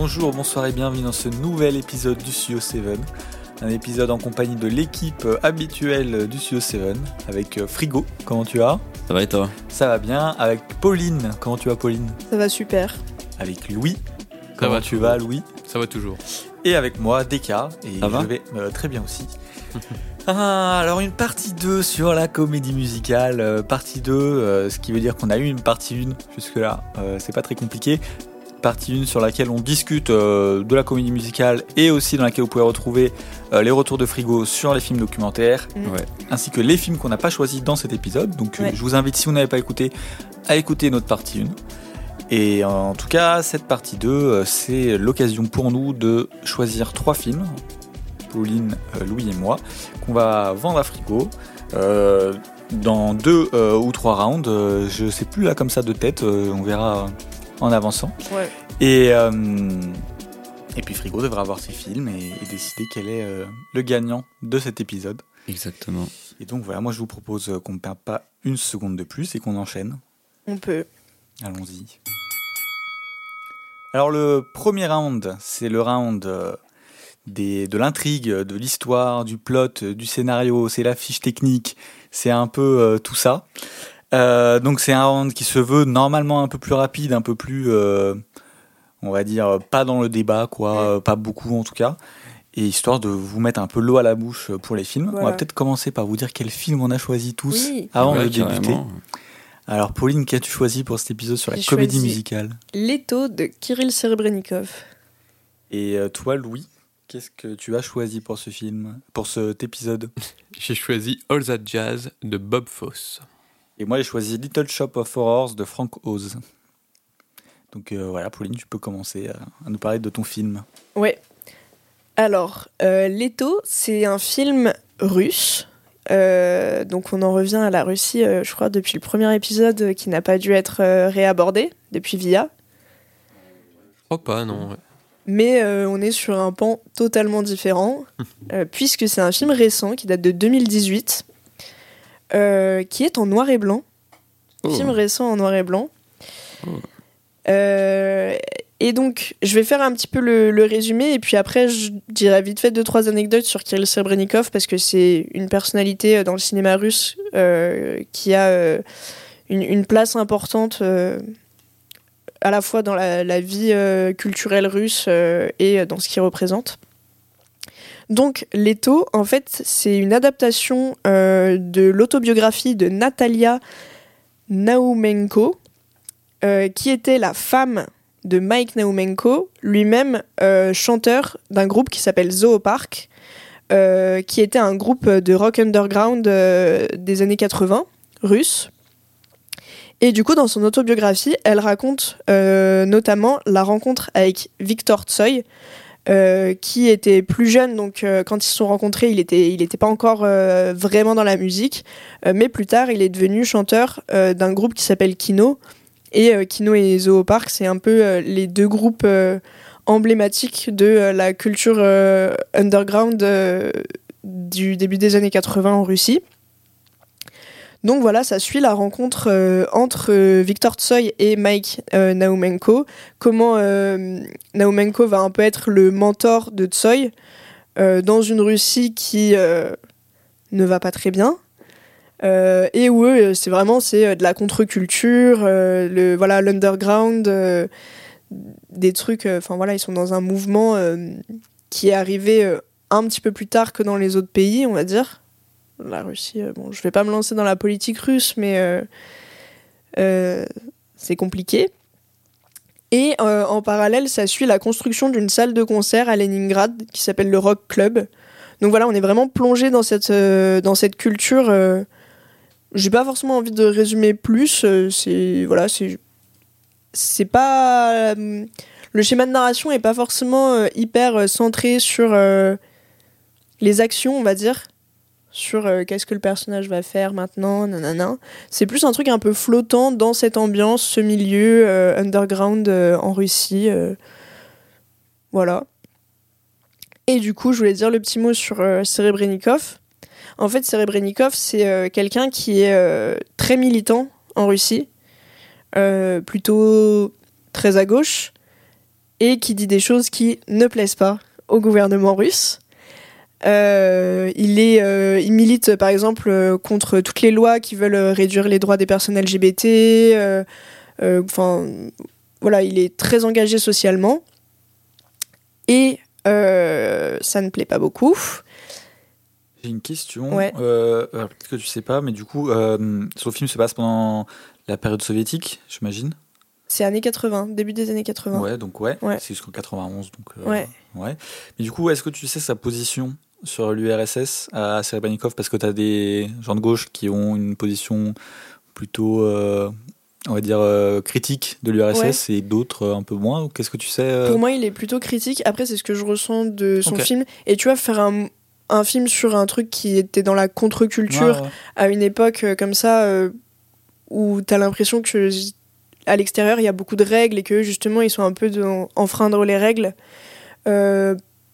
bonjour, bonsoir et bienvenue dans ce nouvel épisode du Studio 7. Un épisode en compagnie de l'équipe habituelle du Studio 7 avec euh, Frigo. Comment tu vas? Ça va et toi? Ça va bien. Avec Pauline. Comment tu vas, Pauline? Ça va super. Avec Louis. Ça Comment va tu toujours. vas, Louis? Ça va toujours. Et avec moi, Deka. Et Ça va? je vais euh, très bien aussi. Ah, alors une partie 2 sur la comédie musicale, euh, partie 2, euh, ce qui veut dire qu'on a eu une partie 1 jusque-là, euh, c'est pas très compliqué. Partie 1 sur laquelle on discute euh, de la comédie musicale et aussi dans laquelle vous pouvez retrouver euh, les retours de frigo sur les films documentaires, Mm. Ouais. ainsi que les films qu'on n'a pas choisis dans cet épisode. Donc euh, Ouais. je vous invite, si vous n'avez pas écouté, à écouter notre partie 1. Et en tout cas, cette partie 2, euh, c'est l'occasion pour nous de choisir trois films, Pauline, Louis et moi, qu'on va vendre à frigo. euh, dans deux euh, ou trois rounds, euh, je sais plus là comme ça de tête, euh, on verra en avançant. Ouais. Et, euh, et puis Frigo devra voir ses films et, et décider quel est euh, le gagnant de cet épisode. Exactement. Et donc voilà, moi je vous propose euh, qu'on ne perde pas une seconde de plus et qu'on enchaîne. On peut. Allons-y. Alors le premier round, c'est le round euh, des, de l'intrigue, de l'histoire, du plot, du scénario, c'est la fiche technique, c'est un peu euh, tout ça. Euh, donc c'est un round qui se veut normalement un peu plus rapide, un peu plus, euh, on va dire, pas dans le débat, quoi, euh, pas beaucoup en tout cas. Et histoire de vous mettre un peu l'eau à la bouche pour les films, on va peut-être commencer par vous dire quel film on a choisi tous Oui. avant Ouais, de débuter. Alors Pauline, qu'as-tu choisi pour cet épisode sur la comédie musicale? L'étau de Kirill Serebrennikov. Et toi, Louis, qu'est-ce que tu as choisi pour ce film, pour cet épisode? J'ai choisi All That Jazz de Bob Fosse. Et moi, j'ai choisi Little Shop of Horrors de Frank Oz. Donc euh, voilà, Pauline, tu peux commencer à, à nous parler de ton film. Ouais. Alors, euh, L'étau, c'est un film russe. Euh, donc on en revient à la Russie, euh, je crois, depuis le premier épisode euh, qui n'a pas dû être euh, réabordé depuis Via. Je crois pas, non. ouais. Mais euh, on est sur un pan totalement différent, euh, puisque c'est un film récent qui date de 2018, euh, qui est en noir et blanc. Oh. Film récent en noir et blanc. Oh. Euh, et donc, je vais faire un petit peu le, le résumé, et puis après, je dirai vite fait deux, trois anecdotes sur Kirill Serebrennikov, parce que c'est une personnalité euh, dans le cinéma russe euh, qui a euh, une, une place importante à la fois dans la, la vie culturelle russe et dans ce qu'il représente. Donc, Leto, en fait, c'est une adaptation euh, de l'autobiographie de Natalia Naumenko, euh, qui était la femme de Mike Naumenko, lui-même euh, chanteur d'un groupe qui s'appelle Zoopark, qui était un groupe de rock underground des années 80, russe. Et du coup, dans son autobiographie, elle raconte notamment la rencontre avec Victor Tsoy, euh, qui était plus jeune, donc euh, quand ils se sont rencontrés, il était, il était pas encore euh, vraiment dans la musique, mais plus tard, il est devenu chanteur d'un groupe qui s'appelle Kino. Et Kino et Zoopark, c'est un peu les deux groupes emblématiques de la culture underground du début des années 80 en Russie. Donc voilà, ça suit la rencontre euh, entre euh, Victor Tsoy et Mike euh, Naumenko. Comment euh, Naumenko va un peu être le mentor de Tsoy dans une Russie qui ne va pas très bien. Et où eux, c'est vraiment de la contre-culture, le voilà l'underground, des trucs. Enfin voilà, ils sont dans un mouvement qui est arrivé un petit peu plus tard que dans les autres pays, on va dire la Russie, euh, bon, je vais pas me lancer dans la politique russe, mais euh, euh, c'est compliqué. Et en parallèle, ça suit la construction d'une salle de concert à Leningrad qui s'appelle le Rock Club. Donc voilà, on est vraiment plongé dans cette, dans cette culture. euh, J'ai pas forcément envie de résumer plus. c'est voilà, c'est c'est pas le schéma de narration est pas forcément hyper centré sur les actions, on va dire sur euh, qu'est-ce que le personnage va faire maintenant, nanana. C'est plus un truc un peu flottant dans cette ambiance, ce milieu euh, underground euh, en Russie. Voilà. Et du coup, je voulais dire le petit mot sur Serebrennikov. En fait, Serebrennikov, c'est quelqu'un qui est très militant en Russie, plutôt très à gauche, et qui dit des choses qui ne plaisent pas au gouvernement russe. Euh, il, est, euh, il milite par exemple euh, contre toutes les lois qui veulent réduire les droits des personnes LGBT. Enfin, voilà, il est très engagé socialement. Et ça ne plaît pas beaucoup. J'ai une question. Ouais. Peut-être que tu sais pas, mais du coup, ce film se passe pendant la période soviétique, j'imagine. C'est années 80, début des années 80. Ouais, donc ouais. Ouais. C'est jusqu'en 91, donc. euh, Ouais. ouais. Mais du coup, est-ce que tu sais sa position? Sur l'URSS à Serebrennikov Parce que tu as des gens de gauche qui ont une position plutôt, euh, on va dire, euh, critique de l'URSS et d'autres euh, un peu moins. Qu'est-ce que tu sais Pour moi, il est plutôt critique. Après, c'est ce que je ressens de son film. Et tu vois, faire un, un film sur un truc qui était dans la contre-culture ouais. à une époque comme ça, où t'as l'impression que à l'extérieur, il y a beaucoup de règles et que justement, ils sont un peu de enfreindre les règles.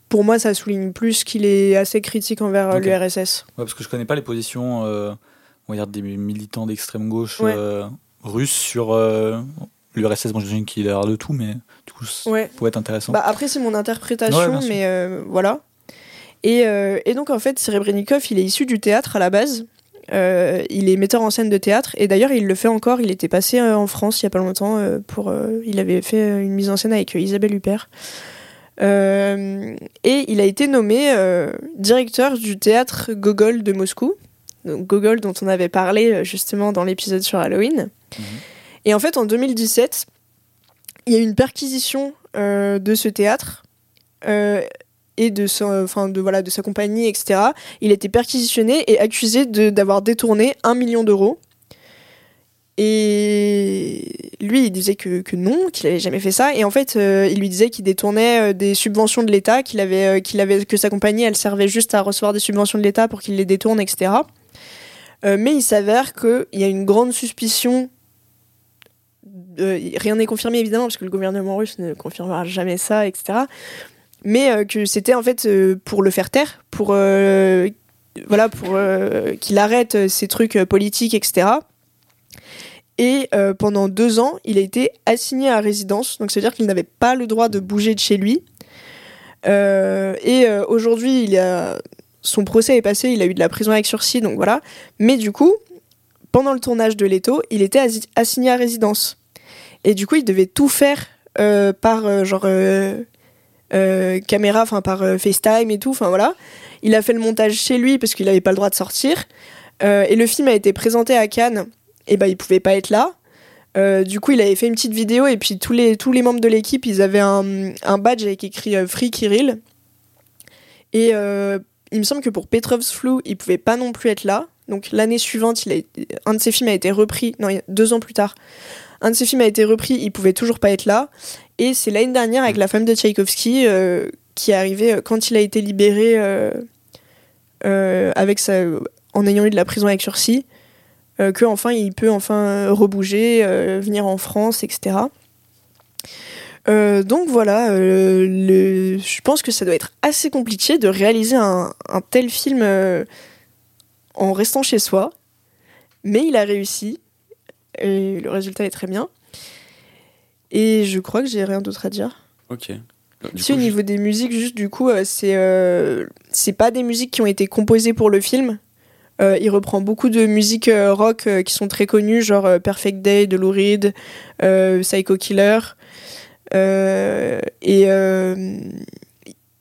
Pour moi, ça souligne plus qu'il est assez critique envers euh, l'URSS. Ouais, parce que je connais pas les positions, euh, on va dire, des militants d'extrême gauche Ouais. euh, russes sur euh, l'URSS. Bon, j'imagine qu'il a l'air de tout, mais du coup, ça Ouais. pourrait être intéressant. Bah, après, c'est mon interprétation, mais voilà. Et, et donc, en fait, Serebrennikov, il est issu du théâtre à la base. Euh, il est metteur en scène de théâtre et d'ailleurs il le fait encore. Il était passé euh, en France il y a pas longtemps euh, pour. il avait fait une mise en scène avec Isabelle Huppert. Euh, et il a été nommé euh, directeur du théâtre Gogol de Moscou. Donc, Gogol dont on avait parlé euh, justement dans l'épisode sur Halloween. Mhm. Et en fait en 2017, il y a eu une perquisition euh, de ce théâtre. euh, et de, sa, enfin de, voilà, de sa compagnie, etc. Il a été perquisitionné et accusé d'avoir détourné un million d'euros. Et lui, il disait que, non, qu'il avait jamais fait ça. Et en fait, euh, il lui disait qu'il détournait euh, des subventions de l'État, qu'il avait, euh, qu'il avait, que sa compagnie, elle servait juste à recevoir des subventions de l'État pour qu'il les détourne, etc. Mais il s'avère qu'il y a une grande suspicion. rien n'est confirmé évidemment, parce que le gouvernement russe ne confirmera jamais ça, etc. Mais que c'était en fait pour le faire taire, pour voilà, pour qu'il arrête ses trucs politiques, etc. Et euh, pendant deux ans, il a été assigné à résidence, donc c'est-à-dire qu'il n'avait pas le droit de bouger de chez lui. Euh, et euh, aujourd'hui, son procès est passé, il a eu de la prison avec sursis, donc voilà. Mais du coup, pendant le tournage de Leto, il était assigné à résidence. Et du coup, il devait tout faire par genre caméra, enfin par FaceTime et tout, enfin voilà. Il a fait le montage chez lui parce qu'il n'avait pas le droit de sortir. Et le film a été présenté à Cannes, et ben il pouvait pas être là. Euh, du coup, il avait fait une petite vidéo et puis tous les, tous les membres de l'équipe, ils avaient un, un badge avec écrit euh, Free Kirill. Et euh, il me semble que pour Petrov's Flu, il pouvait pas non plus être là. Donc l'année suivante, un de ses films a été repris, non, deux ans plus tard. Un de ses films a été repris, il pouvait toujours pas être là. Et c'est l'année dernière avec la femme de Tchaïkovski qui est arrivée quand il a été libéré avec sa, en ayant eu de la prison avec sursis, euh, que enfin il peut enfin euh, rebouger, euh, venir en France, etc. Euh, donc voilà, le- je pense que ça doit être assez compliqué de réaliser un, un tel film en restant chez soi, mais il a réussi et le résultat est très bien. Et je crois que j'ai rien d'autre à dire. Ok. Du si au niveau des musiques, juste du coup, euh, c'est euh, c'est pas des musiques qui ont été composées pour le film. Euh, il reprend beaucoup de musiques euh, rock euh, qui sont très connues, genre euh, Perfect Day de Lou Reed, Psycho Killer. Et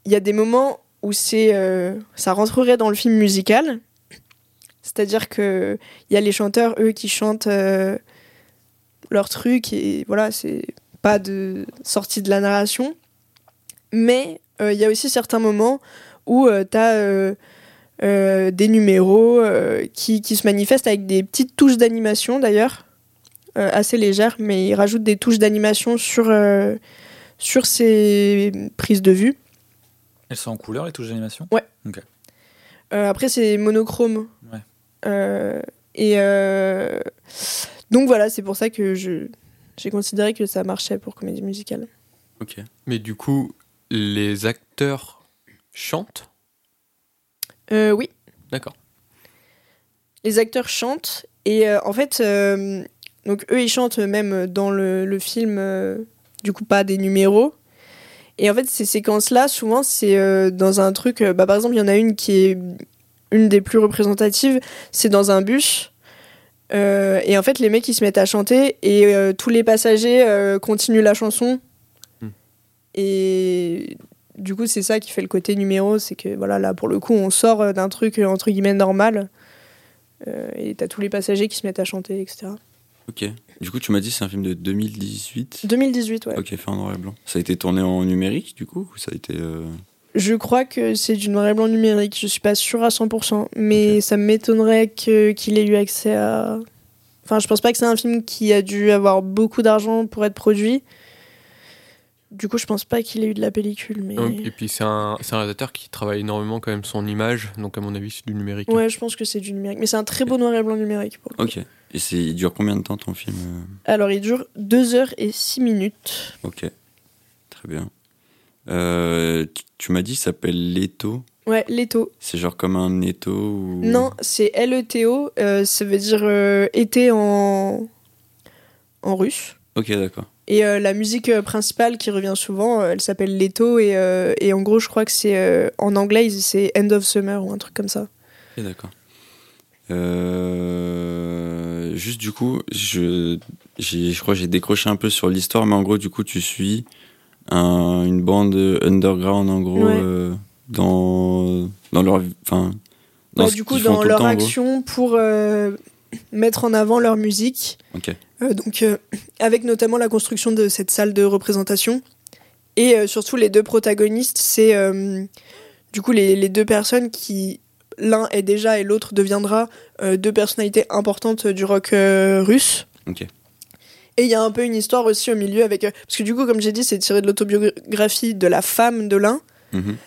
il y a des moments où ça rentrerait dans le film musical. C'est-à-dire que il y a les chanteurs, eux, qui chantent leur truc et voilà, c'est pas de sortie de la narration. Mais il y a aussi certains moments où tu as des numéros euh, qui, qui se manifestent avec des petites touches d'animation d'ailleurs, euh, assez légères, mais ils rajoutent des touches d'animation sur, euh, sur ces prises de vue. Elles sont en couleur, les touches d'animation? Euh, après, c'est monochrome. Ouais. Euh, et euh, donc voilà, c'est pour ça que je j'ai considéré que ça marchait pour comédie musicale. Ok. Mais du coup, les acteurs chantent? Euh, oui. D'accord. les acteurs chantent et euh, en fait euh, donc eux ils chantent même dans le, le film du coup pas des numéros Et en fait, ces séquences-là, souvent, c'est dans un truc. bah, par exemple, il y en a une qui est une des plus représentatives. C'est dans un bus. Et en fait, les mecs, ils se mettent à chanter et tous les passagers continuent la chanson. Hmm. Et du coup, c'est ça qui fait le côté numéro. C'est que, voilà, là, pour le coup, on sort euh, d'un truc, euh, entre guillemets, normal. Euh, et t'as tous les passagers qui se mettent à chanter, etc. Ok. Du coup, tu m'as dit c'est un film de 2018. 2018, ouais. Ok, fait en noir et blanc. Ça a été tourné en numérique, du coup ou Ça a été. euh, Je crois que c'est du noir et blanc numérique, je suis pas sûre à 100%, mais ça m'étonnerait que- qu'il ait eu accès à... Enfin, je pense pas que c'est un film qui a dû avoir beaucoup d'argent pour être produit. Du coup, je pense pas qu'il ait eu de la pellicule, mais... Et puis c'est un, c'est un réalisateur qui travaille énormément quand même son image, donc à mon avis c'est du numérique. Ouais, je pense que c'est du numérique. Mais c'est un très beau noir et blanc numérique. Pour. Ok. Et c'est... il dure combien de temps ton film euh Alors, il dure 2 heures et 6 minutes. Ok. Très bien. Euh, tu- tu m'as dit il s'appelle Leto. Ouais, Leto. C'est genre comme un Netto ou... Non, c'est L-E-T-O. euh, ça veut dire euh, été en... en russe. Ok, d'accord. Et euh, la musique euh, principale qui revient souvent, euh, elle s'appelle Leto et, et en gros je crois que c'est en anglais c'est End of Summer ou un truc comme ça. D'accord. Euh, juste du coup, je, je crois que j'ai décroché un peu sur l'histoire, mais en gros, du coup, tu suis un- une bande underground, en gros, Ouais. euh, dans, dans leur. Enfin, dans Ouais, du coup leur action pour euh, mettre en avant leur musique. Euh, donc euh, avec notamment la construction de cette salle de représentation et euh, surtout les deux protagonistes, c'est du coup les, les deux personnes qui l'un est déjà et l'autre deviendra deux personnalités importantes du rock russe. Et il y a un peu une histoire aussi au milieu avec. Parce que du coup, comme j'ai dit, c'est tiré de l'autobiographie de la femme de l'un, Mhm.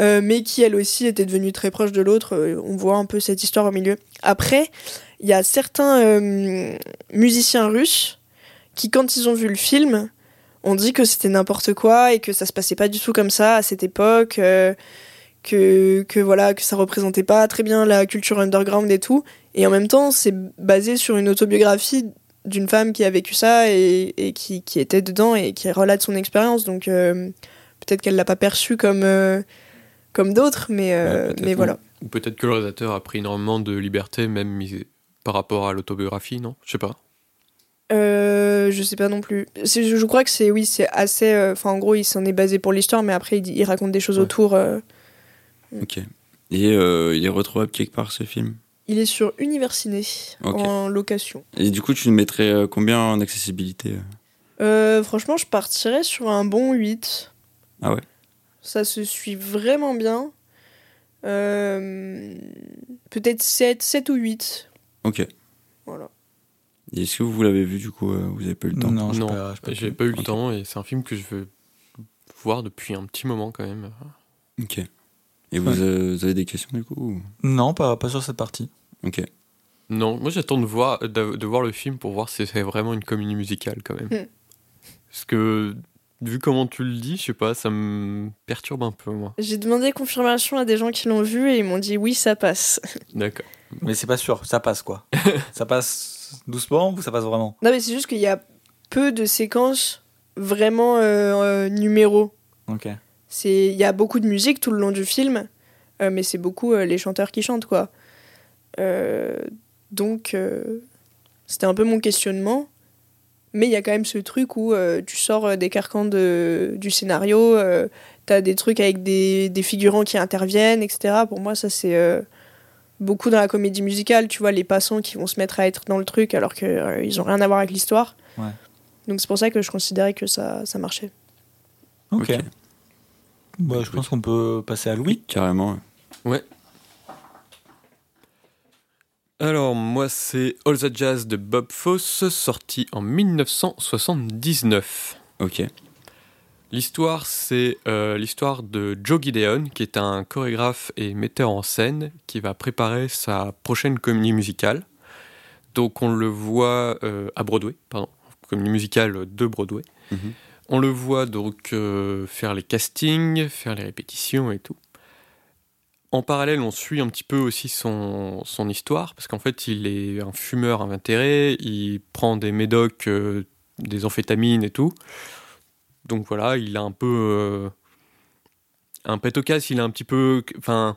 euh, mais qui elle aussi était devenue très proche de l'autre. Euh, on voit un peu cette histoire au milieu. Après, il y a certains euh, musiciens russes qui, quand ils ont vu le film, ont dit que c'était n'importe quoi et que ça se passait pas du tout comme ça à cette époque. euh, que, que voilà que ça représentait pas très bien la culture underground et tout et en même temps c'est basé sur une autobiographie d'une femme qui a vécu ça et, et qui, qui était dedans et qui relate son expérience donc euh, peut-être qu'elle l'a pas perçu comme euh, comme d'autres mais Ouais, mais voilà Ou peut-être que le réalisateur a pris énormément de liberté, même par rapport à l'autobiographie, non? Je sais pas. Euh, je sais pas non plus. Je, je crois que c'est oui, c'est assez. euh, Enfin, en gros, il s'en est basé pour l'histoire, mais après, il, raconte des choses Ouais. autour. euh. Ok. Et euh, il est retrouvable quelque part ce film? Il est sur Universiné Ok. en location. Et du coup, tu le mettrais euh, combien en accessibilité franchement, je partirais sur un bon 8. Ah ouais? Ça se suit vraiment bien. Euh, Peut-être 7, 7 ou 8. Ok. Voilà. Et est-ce que vous l'avez vu du coup euh, Vous avez pas eu le temps? Non, j'ai non, pas- j'ai pas j'ai pas eu le temps et c'est un film que je veux voir depuis un petit moment quand même. Ok. Et vous, Ouais. euh, vous avez des questions du coup ou- Non, pas, pas sur cette partie. Ok. Non, moi j'attends de voir, de, de voir le film pour voir si c'est vraiment une comédie musicale quand même. Hmm. Parce que, vu comment tu le dis, je sais pas, ça me perturbe un peu moi. J'ai demandé confirmation à des gens qui l'ont vu et ils m'ont dit oui, ça passe. D'accord. Mais c'est pas sûr, ça passe quoi. ça passe doucement ou ça passe vraiment? Non, mais c'est juste qu'il y a peu de séquences vraiment euh, euh, numéros. Ok. C'est il y a beaucoup de musique tout le long du film, euh, mais c'est beaucoup euh, les chanteurs qui chantent quoi. Euh, donc euh, c'était un peu mon questionnement, mais il y a quand même ce truc où euh, tu sors euh, des carcans de, du scénario, euh, t'as des trucs avec des, des figurants qui interviennent, etc. Pour moi ça c'est euh, beaucoup dans la comédie musicale, tu vois les passants qui vont se mettre à être dans le truc alors que euh, ils ont rien à voir avec l'histoire. Ouais. Donc c'est pour ça que je considérais que ça, ça marchait. Ok. Ok. Bah, je pense qu'on peut passer à Louis. Carrément. ouais. Alors, moi, c'est All the Jazz de Bob Fosse, sorti en 1979. Ok. L'histoire, c'est euh, l'histoire de Joe Gideon, qui est un chorégraphe et metteur en scène, qui va préparer sa prochaine comédie musicale. Donc, on le voit euh, à Broadway, pardon, comédie musicale de Broadway. Mhm. On le voit donc euh, faire les castings, faire les répétitions et tout. En parallèle, on suit un petit peu aussi son, son histoire, parce qu'en fait, il est un fumeur invétéré, il prend des médocs, euh, des amphétamines et tout. donc voilà, il a un peu. euh, un pet au casse, il a un petit peu. Enfin,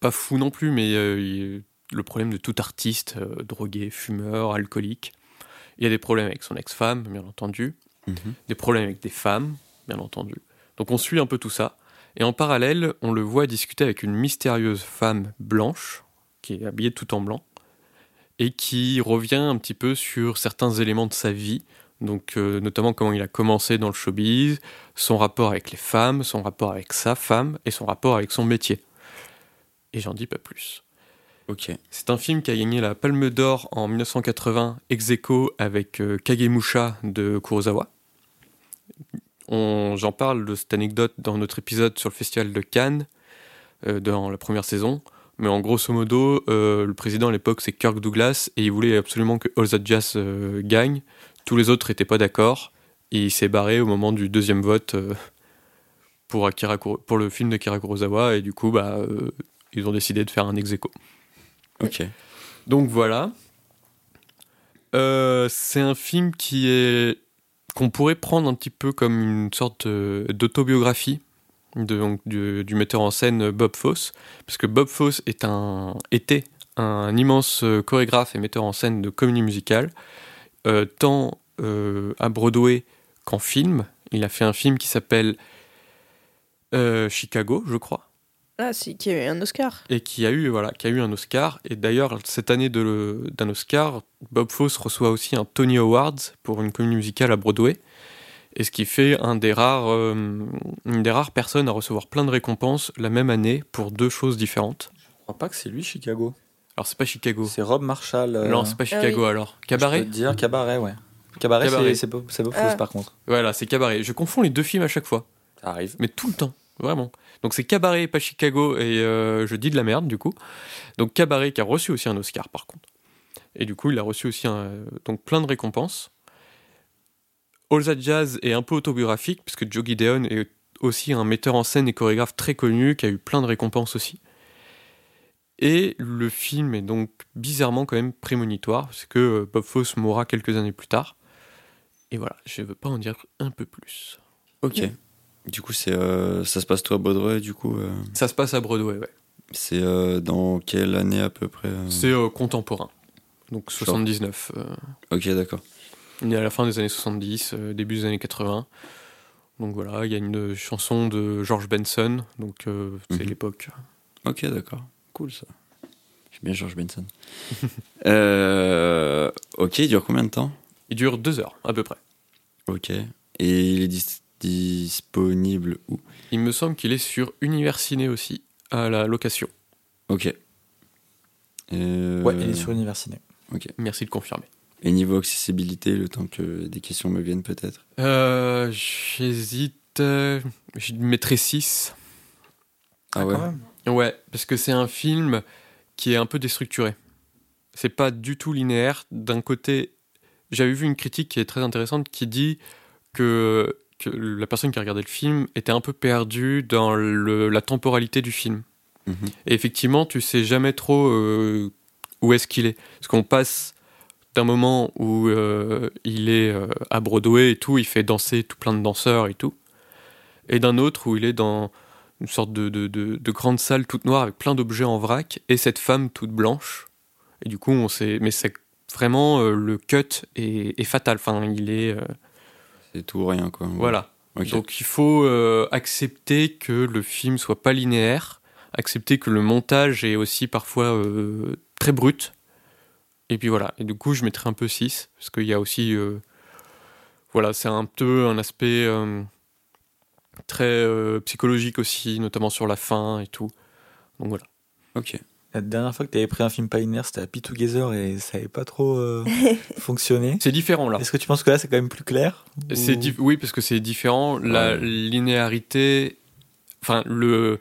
pas fou non plus, mais euh, il- le problème de tout artiste, drogué, fumeur, alcoolique. Il y a des problèmes avec son ex-femme, bien entendu. Mhm. Des problèmes avec des femmes, bien entendu. Donc on suit un peu tout ça. Et en parallèle, on le voit discuter avec une mystérieuse femme blanche, qui est habillée tout en blanc, et qui revient un petit peu sur certains éléments de sa vie, donc euh, notamment comment il a commencé dans le showbiz, son rapport avec les femmes, son rapport avec sa femme et son rapport avec son métier. Et j'en dis pas plus. Ok. C'est un film qui a gagné la Palme d'Or en 1980 ex aequo avec euh, Kagemusha de Kurosawa. On- J'en parle de cette anecdote dans notre épisode sur le festival de Cannes, euh, dans la première saison. Mais en grosso modo, euh, le président à l'époque c'est Kirk Douglas et il voulait absolument que All That Jazz euh, gagne. Tous les autres n'étaient pas d'accord et il s'est barré au moment du deuxième vote euh, pour, Akira Kuro- pour le film de Kira Kurosawa et du coup bah, euh, ils ont décidé de faire un ex aequo. Ok. Donc voilà. Euh, c'est un film qui est qu'on pourrait prendre un petit peu comme une sorte euh, d'autobiographie de, du, metteur en scène Bob Fosse, parce que Bob Fosse est un, était un immense euh, chorégraphe et metteur en scène de comédie musicale, euh, tant euh, à Broadway qu'en film. Il a fait un film qui s'appelle euh, Chicago, je crois Ah, si, qui a eu un Oscar. et qui a eu voilà qui a eu un Oscar et d'ailleurs cette année d'un Oscar Bob Fosse reçoit aussi un Tony Awards pour une comédie musicale à Broadway et ce qui fait un des rares euh, une des rares personnes à recevoir plein de récompenses la même année pour deux choses différentes Je crois pas que c'est lui Chicago. alors c'est pas Chicago C'est Rob Marshall. euh, non c'est pas Chicago alors Je peux Cabaret te dire Cabaret, ouais. Cabaret, Cabaret. c'est- c'est Bob Bob Ah. Fosse, par contre. voilà c'est Cabaret je confonds les deux films à chaque fois Ça arrive. mais tout le temps, vraiment. Donc c'est Cabaret, pas Chicago, et euh, je dis de la merde du coup. Donc Cabaret qui a reçu aussi un Oscar par contre. Et du coup, il a reçu aussi un, donc plein de récompenses. All That Jazz est un peu autobiographique, puisque Joe Gideon est aussi un metteur en scène et chorégraphe très connu, qui a eu plein de récompenses aussi. Et le film est donc bizarrement quand même prémonitoire, parce que euh, Bob Fosse mourra quelques années plus tard. Et voilà, je veux pas en dire un peu plus. Ok. Du coup, c'est euh, ça se passe toi à Broadway, du coup. euh, Ça se passe à Broadway, ouais. c'est euh, dans quelle année à peu près C'est contemporain. Donc 79. euh, Ok, d'accord. on est à la fin des années 70, euh, début des années 80. Donc voilà, il y a une chanson de George Benson, donc euh, c'est Mhm. l'époque. Ok, d'accord. Cool ça. J'aime bien George Benson. euh, ok, il dure combien de temps? Il dure deux heures à peu près. Ok. Et il est disponible où? Il me semble qu'il est sur Univers Ciné aussi, à la location. Ok. Euh, Ouais, il est sur Universiné. Merci de confirmer. Et niveau accessibilité, le temps que des questions me viennent peut-être? Euh, J'hésite. euh, je mettrais 6. Ah ouais? quand même. Ouais, parce que c'est un film qui est un peu déstructuré. C'est pas du tout linéaire. D'un côté, j'avais vu une critique qui est très intéressante qui dit que, que la personne qui a regardé le film était un peu perdue dans le- la temporalité du film. Mhm. Et effectivement, tu sais jamais trop euh, où est-ce qu'il est. Parce qu'on passe d'un moment où euh, il est euh, à Broadway et tout, il fait danser tout plein de danseurs et tout, et d'un autre où il est dans une sorte de, de, de- de grande salle toute noire avec plein d'objets en vrac et cette femme toute blanche. Et du coup, on sait. Mais c'est vraiment le cut est, est fatal. Enfin, il est. C'est tout ou rien quoi. voilà. Donc il faut euh, accepter que le film soit pas linéaire, accepter que le montage est aussi parfois euh, très brut. Et puis voilà. Et du coup, je mettrai un peu 6, parce qu'il y a aussi. euh, voilà, c'est un peu un aspect très psychologique aussi, notamment sur la fin et tout. Donc voilà. Ok. La dernière fois que tu avais pris un film pas linéaire, c'était Happy Together et ça avait pas trop euh, fonctionné. C'est différent là. Est-ce que tu penses que là c'est quand même plus clair C'est Ou- di- oui, parce que c'est différent. La Ouais. linéarité. Enfin, le,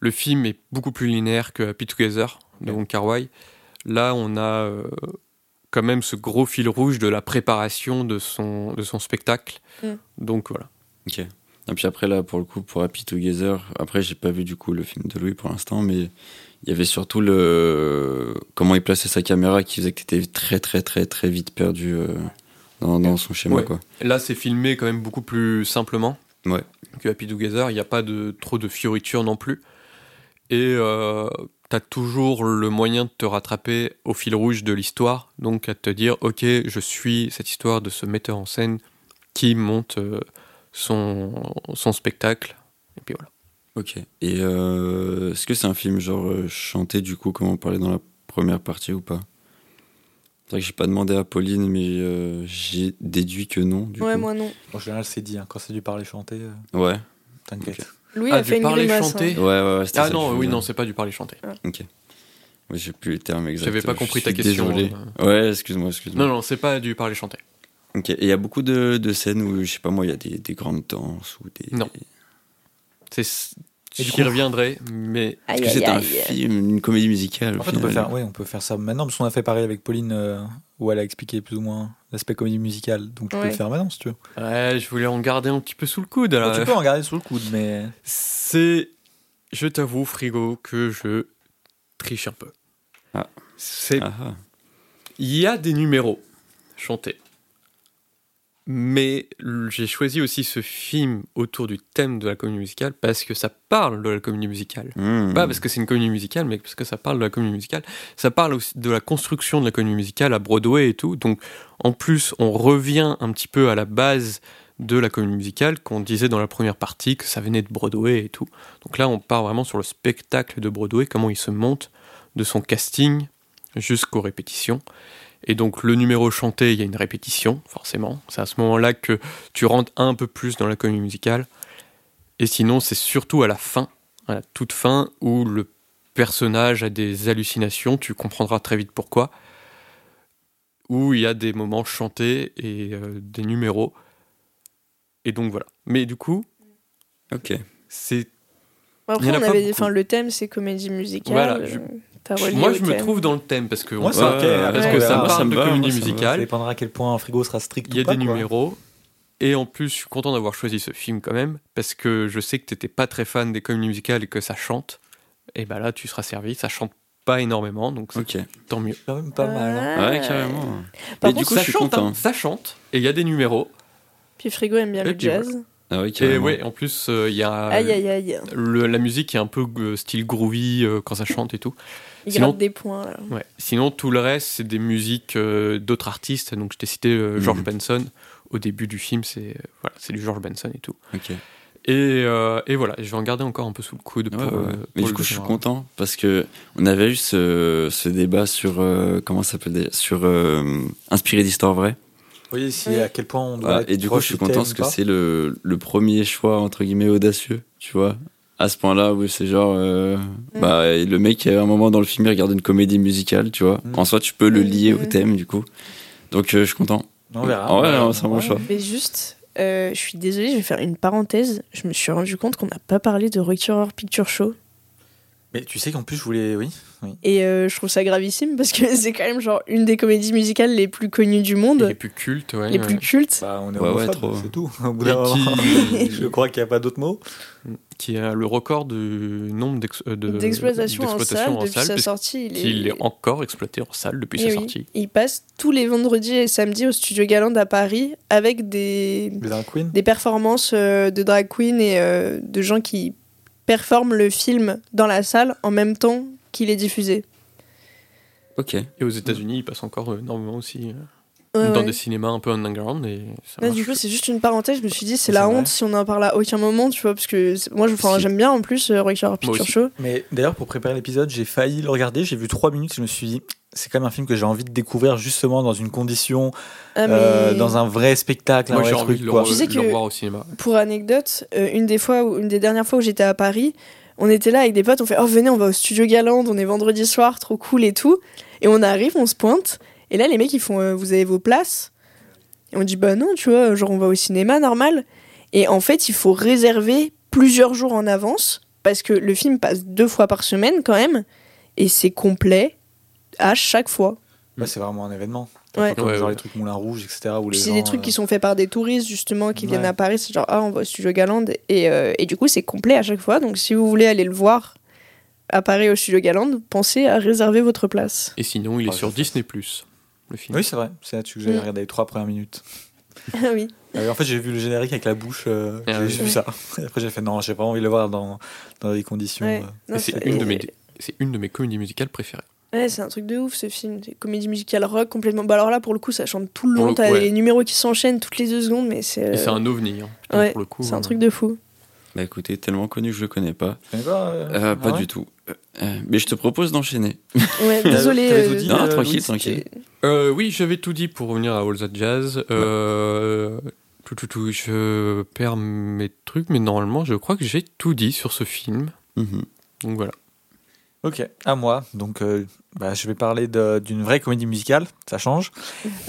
le film est beaucoup plus linéaire que Happy Together de. Wong Kar Wai. Là, on a euh, quand même ce gros fil rouge de la préparation de son, de son spectacle. Mm. Donc voilà. Ok. Et puis après, là, pour le coup, pour Happy Together, après, j'ai pas vu du coup le film de Louis pour l'instant, mais il y avait surtout le. Comment il plaçait sa caméra qui faisait que t'étais très, très, très, très vite perdu euh, dans, dans son schéma, Ouais. quoi. Là, c'est filmé quand même beaucoup plus simplement Ouais. que Happy Together. Il n'y a pas de, trop de fioritures non plus. Et euh, tu as toujours le moyen de te rattraper au fil rouge de l'histoire. Donc, à te dire, ok, je suis cette histoire de ce metteur en scène qui monte euh, son, son spectacle. Et puis voilà. Ok. Et euh, est-ce que c'est un film genre euh, chanté du coup, comme on parlait dans la première partie ou pas? C'est vrai que j'ai pas demandé à Pauline, mais euh, j'ai déduit que non. Du Ouais, coup. moi non. En général, c'est dit. hein, Quand c'est du parler chanter, euh, Ouais. t'inquiète. Ok. Louis Ah, a du fait une parler grimace. chanté. hein. Ouais, ouais, Ah non, oui, non, c'est pas du parler chanté. Ok. Oui, j'ai plus les termes exacts. J'avais pas compris ta question. Désolé. euh. Ouais, excuse-moi, excuse-moi. Non, non, c'est pas du parler chanté. Ok. Et il y a beaucoup de, de scènes où, je sais pas moi, il y a des, des grandes danses ou des. Non. Du J'y reviendrai, mais Est-ce Aïe, que c'est un film, une comédie musicale En fait, on peut, faire, ouais, on peut faire ça maintenant, parce qu'on a fait pareil avec Pauline, euh, où elle a expliqué plus ou moins l'aspect comédie musicale. Donc tu peux le faire maintenant si tu veux. ouais, je voulais en garder un petit peu sous le coude. Bon, tu peux en garder sous le coude, mais. C'est, je t'avoue, frigo, que je triche un peu. Ah. C'est, Ah, ah. il y a des numéros chantés, mais j'ai choisi aussi ce film autour du thème de la comédie musicale parce que ça parle de la comédie musicale. Hmm. Pas parce que c'est une comédie musicale, mais parce que ça parle de la comédie musicale. Ça parle aussi de la construction de la comédie musicale à Broadway et tout. Donc, en plus, on revient un petit peu à la base de la comédie musicale qu'on disait dans la première partie que ça venait de Broadway et tout. Donc là, on part vraiment sur le spectacle de Broadway, comment il se monte de son casting jusqu'aux répétitions. Et donc le numéro chanté, il y a une répétition, forcément. C'est à ce moment-là que tu rentres un peu plus dans la comédie musicale. Et sinon, c'est surtout à la fin, à la toute fin, où le personnage a des hallucinations, tu comprendras très vite pourquoi, où il y a des moments chantés et euh, des numéros. Et donc voilà. Mais du coup, Ok. c'est Après, on avait, enfin, le thème c'est comédie musicale. Voilà, je- euh, moi je me trouve dans le thème parce que Moi, on-. Ouais, parce que ça parle me de va, comédie moi, ça musicale. dépendra à quel point un frigo sera strict Il y a ou pas. des quoi. numéros. Et en plus, je suis content d'avoir choisi ce film quand même, parce que je sais que t'étais pas très fan des comédies musicales et que ça chante. Et bah là, tu seras servi. Ça chante pas énormément, donc tant mieux. Quand même pas mal. hein. Ouais, carrément. Par du contre, coup, ça je suis chante, content. hein, ça chante. Et il y a des numéros. Puis Frigo aime bien Et le puis jazz. Ah oui, Et ouais, en plus, euh, il y a Aïe aïe aïe. le- la musique qui est un peu euh, style groovy euh, quand ça chante et tout. Il Sinon- gratte des points. là. Ouais. Sinon, tout le reste, c'est des musiques euh, d'autres artistes. Donc, je t'ai cité euh, George Mhm. Benson. Au début du film, c'est euh, voilà, c'est du George Benson et tout. Ok. Et, euh, et voilà, je vais en garder encore un peu sous le coude. Pour, Ouais, ouais, ouais. Mais pour du coup, je suis content parce que on avait eu ce, ce débat sur euh, comment ça s'appelle sur euh, inspiré d'histoires vraies. Oui, si Oui. à quel point on doit. Être Et du coup, je suis content parce que c'est le, le premier choix entre guillemets audacieux, tu vois. À ce point-là où c'est genre, euh, Mm. bah, le mec à un moment dans le film il regarde une comédie musicale, tu vois. Mm. En soi, tu peux le Mm, lier au thème du coup. Donc, euh, je suis content. On verra. Ouais, on verra. non, c'est un bon Ouais. choix. Mais juste, euh, je suis désolée, je vais faire une parenthèse. Je me suis rendu compte qu'on n'a pas parlé de Rocky Horror Picture Show. Mais tu sais qu'en plus, je voulais. Oui. oui. Et euh, je trouve ça gravissime parce que c'est quand même genre une des comédies musicales les plus connues du Et monde, les plus cultes, ouais. les ouais. plus cultes. Bah, on est Ouais, ouais, trop. c'est tout. Au bout Et d'un moment. qui, Je crois qu'il n'y a pas d'autre mot. qui a le record du nombre d'ex- euh, de- D'exploitation en salle depuis sa sortie. Il qu'il est... est encore exploité en salle depuis Eh sa oui. sortie. Il passe tous les vendredis et samedis au Studio Galland à Paris avec des, Les un Queen. des performances euh, de drag queen et de gens qui performent le film dans la salle en même temps qu'il est diffusé. Ok. Et aux États-Unis, il passe encore énormément aussi euh, Ouais, dans ouais. des cinémas un peu underground. Et ça du coup, c'est juste une parenthèse. Je me suis dit, c'est la vrai. honte si on en parle à aucun moment, tu vois, parce que moi, je- enfin, Si. j'aime bien en plus euh, Rocky Horror Picture. Show. Mais d'ailleurs, pour préparer l'épisode, j'ai failli le regarder. J'ai vu trois minutes. Je me suis dit, c'est quand même un film que j'ai envie de découvrir justement dans une condition, Ah, mais euh, dans un vrai spectacle, Moi, un j'ai vrai envie truc. de quoi. Tu sais de le que- revoir au cinéma. pour anecdote, euh, une des fois, où- une des dernières fois où j'étais à Paris, on était là avec des potes, on fait oh venez, on va au Studio Galland, on est vendredi soir, trop cool et tout. Et on arrive, on se pointe, et là les mecs ils font euh, vous avez vos places Et on dit bah non, tu vois, genre on va au cinéma normal. Et en fait, il faut réserver plusieurs jours en avance parce que le film passe deux fois par semaine quand même, et c'est complet à chaque fois. Là, c'est vraiment un événement. Ouais. Comme Ouais, genre ouais. les trucs Moulin Rouge, etc. Où les Puis c'est gens, des trucs euh, qui sont faits par des touristes justement qui viennent à Paris. C'est genre ah on va au Studio Galland et, euh, et du coup c'est complet à chaque fois. Donc si vous voulez aller le voir à Paris au Studio Galland, pensez à réserver votre place. Et sinon, il est Ah, sur je sais. Disney+. le film. Oui, c'est vrai. C'est là-dessus que j'avais Mm. regardé les trois premières minutes. Ah oui. Euh, en fait, j'ai vu le générique avec la bouche. euh, Ah j'ai oui. vu ça. Et après, j'ai fait non, j'ai pas envie de le voir dans, dans des conditions. Ouais. euh. C'est une, de mes, c'est une de mes comédies musicales préférées. Ouais, c'est un truc de ouf ce film. C'est comédie musicale rock complètement. Bah alors là, pour le coup, ça chante tout le long. T'as ouais. les numéros qui s'enchaînent toutes les deux secondes, mais c'est. Et euh, c'est un ovni, hein. Putain, ouais, pour le coup. C'est un euh, truc de fou. Bah écoutez, tellement connu que je le connais pas. Pas euh, Euh, pas ah ouais du tout. Euh, mais je te propose d'enchaîner. Ouais, désolé. t'avais tout dit, Non, euh, tranquille, Louis, tranquille. Euh, oui, j'avais tout dit pour revenir à All That Jazz. Euh, tout, tout, tout, je perds mes trucs, mais normalement, je crois que j'ai tout dit sur ce film. Mhm. Donc voilà. Ok, à moi. Donc, euh, bah, je vais parler de- d'une vraie comédie musicale, ça change.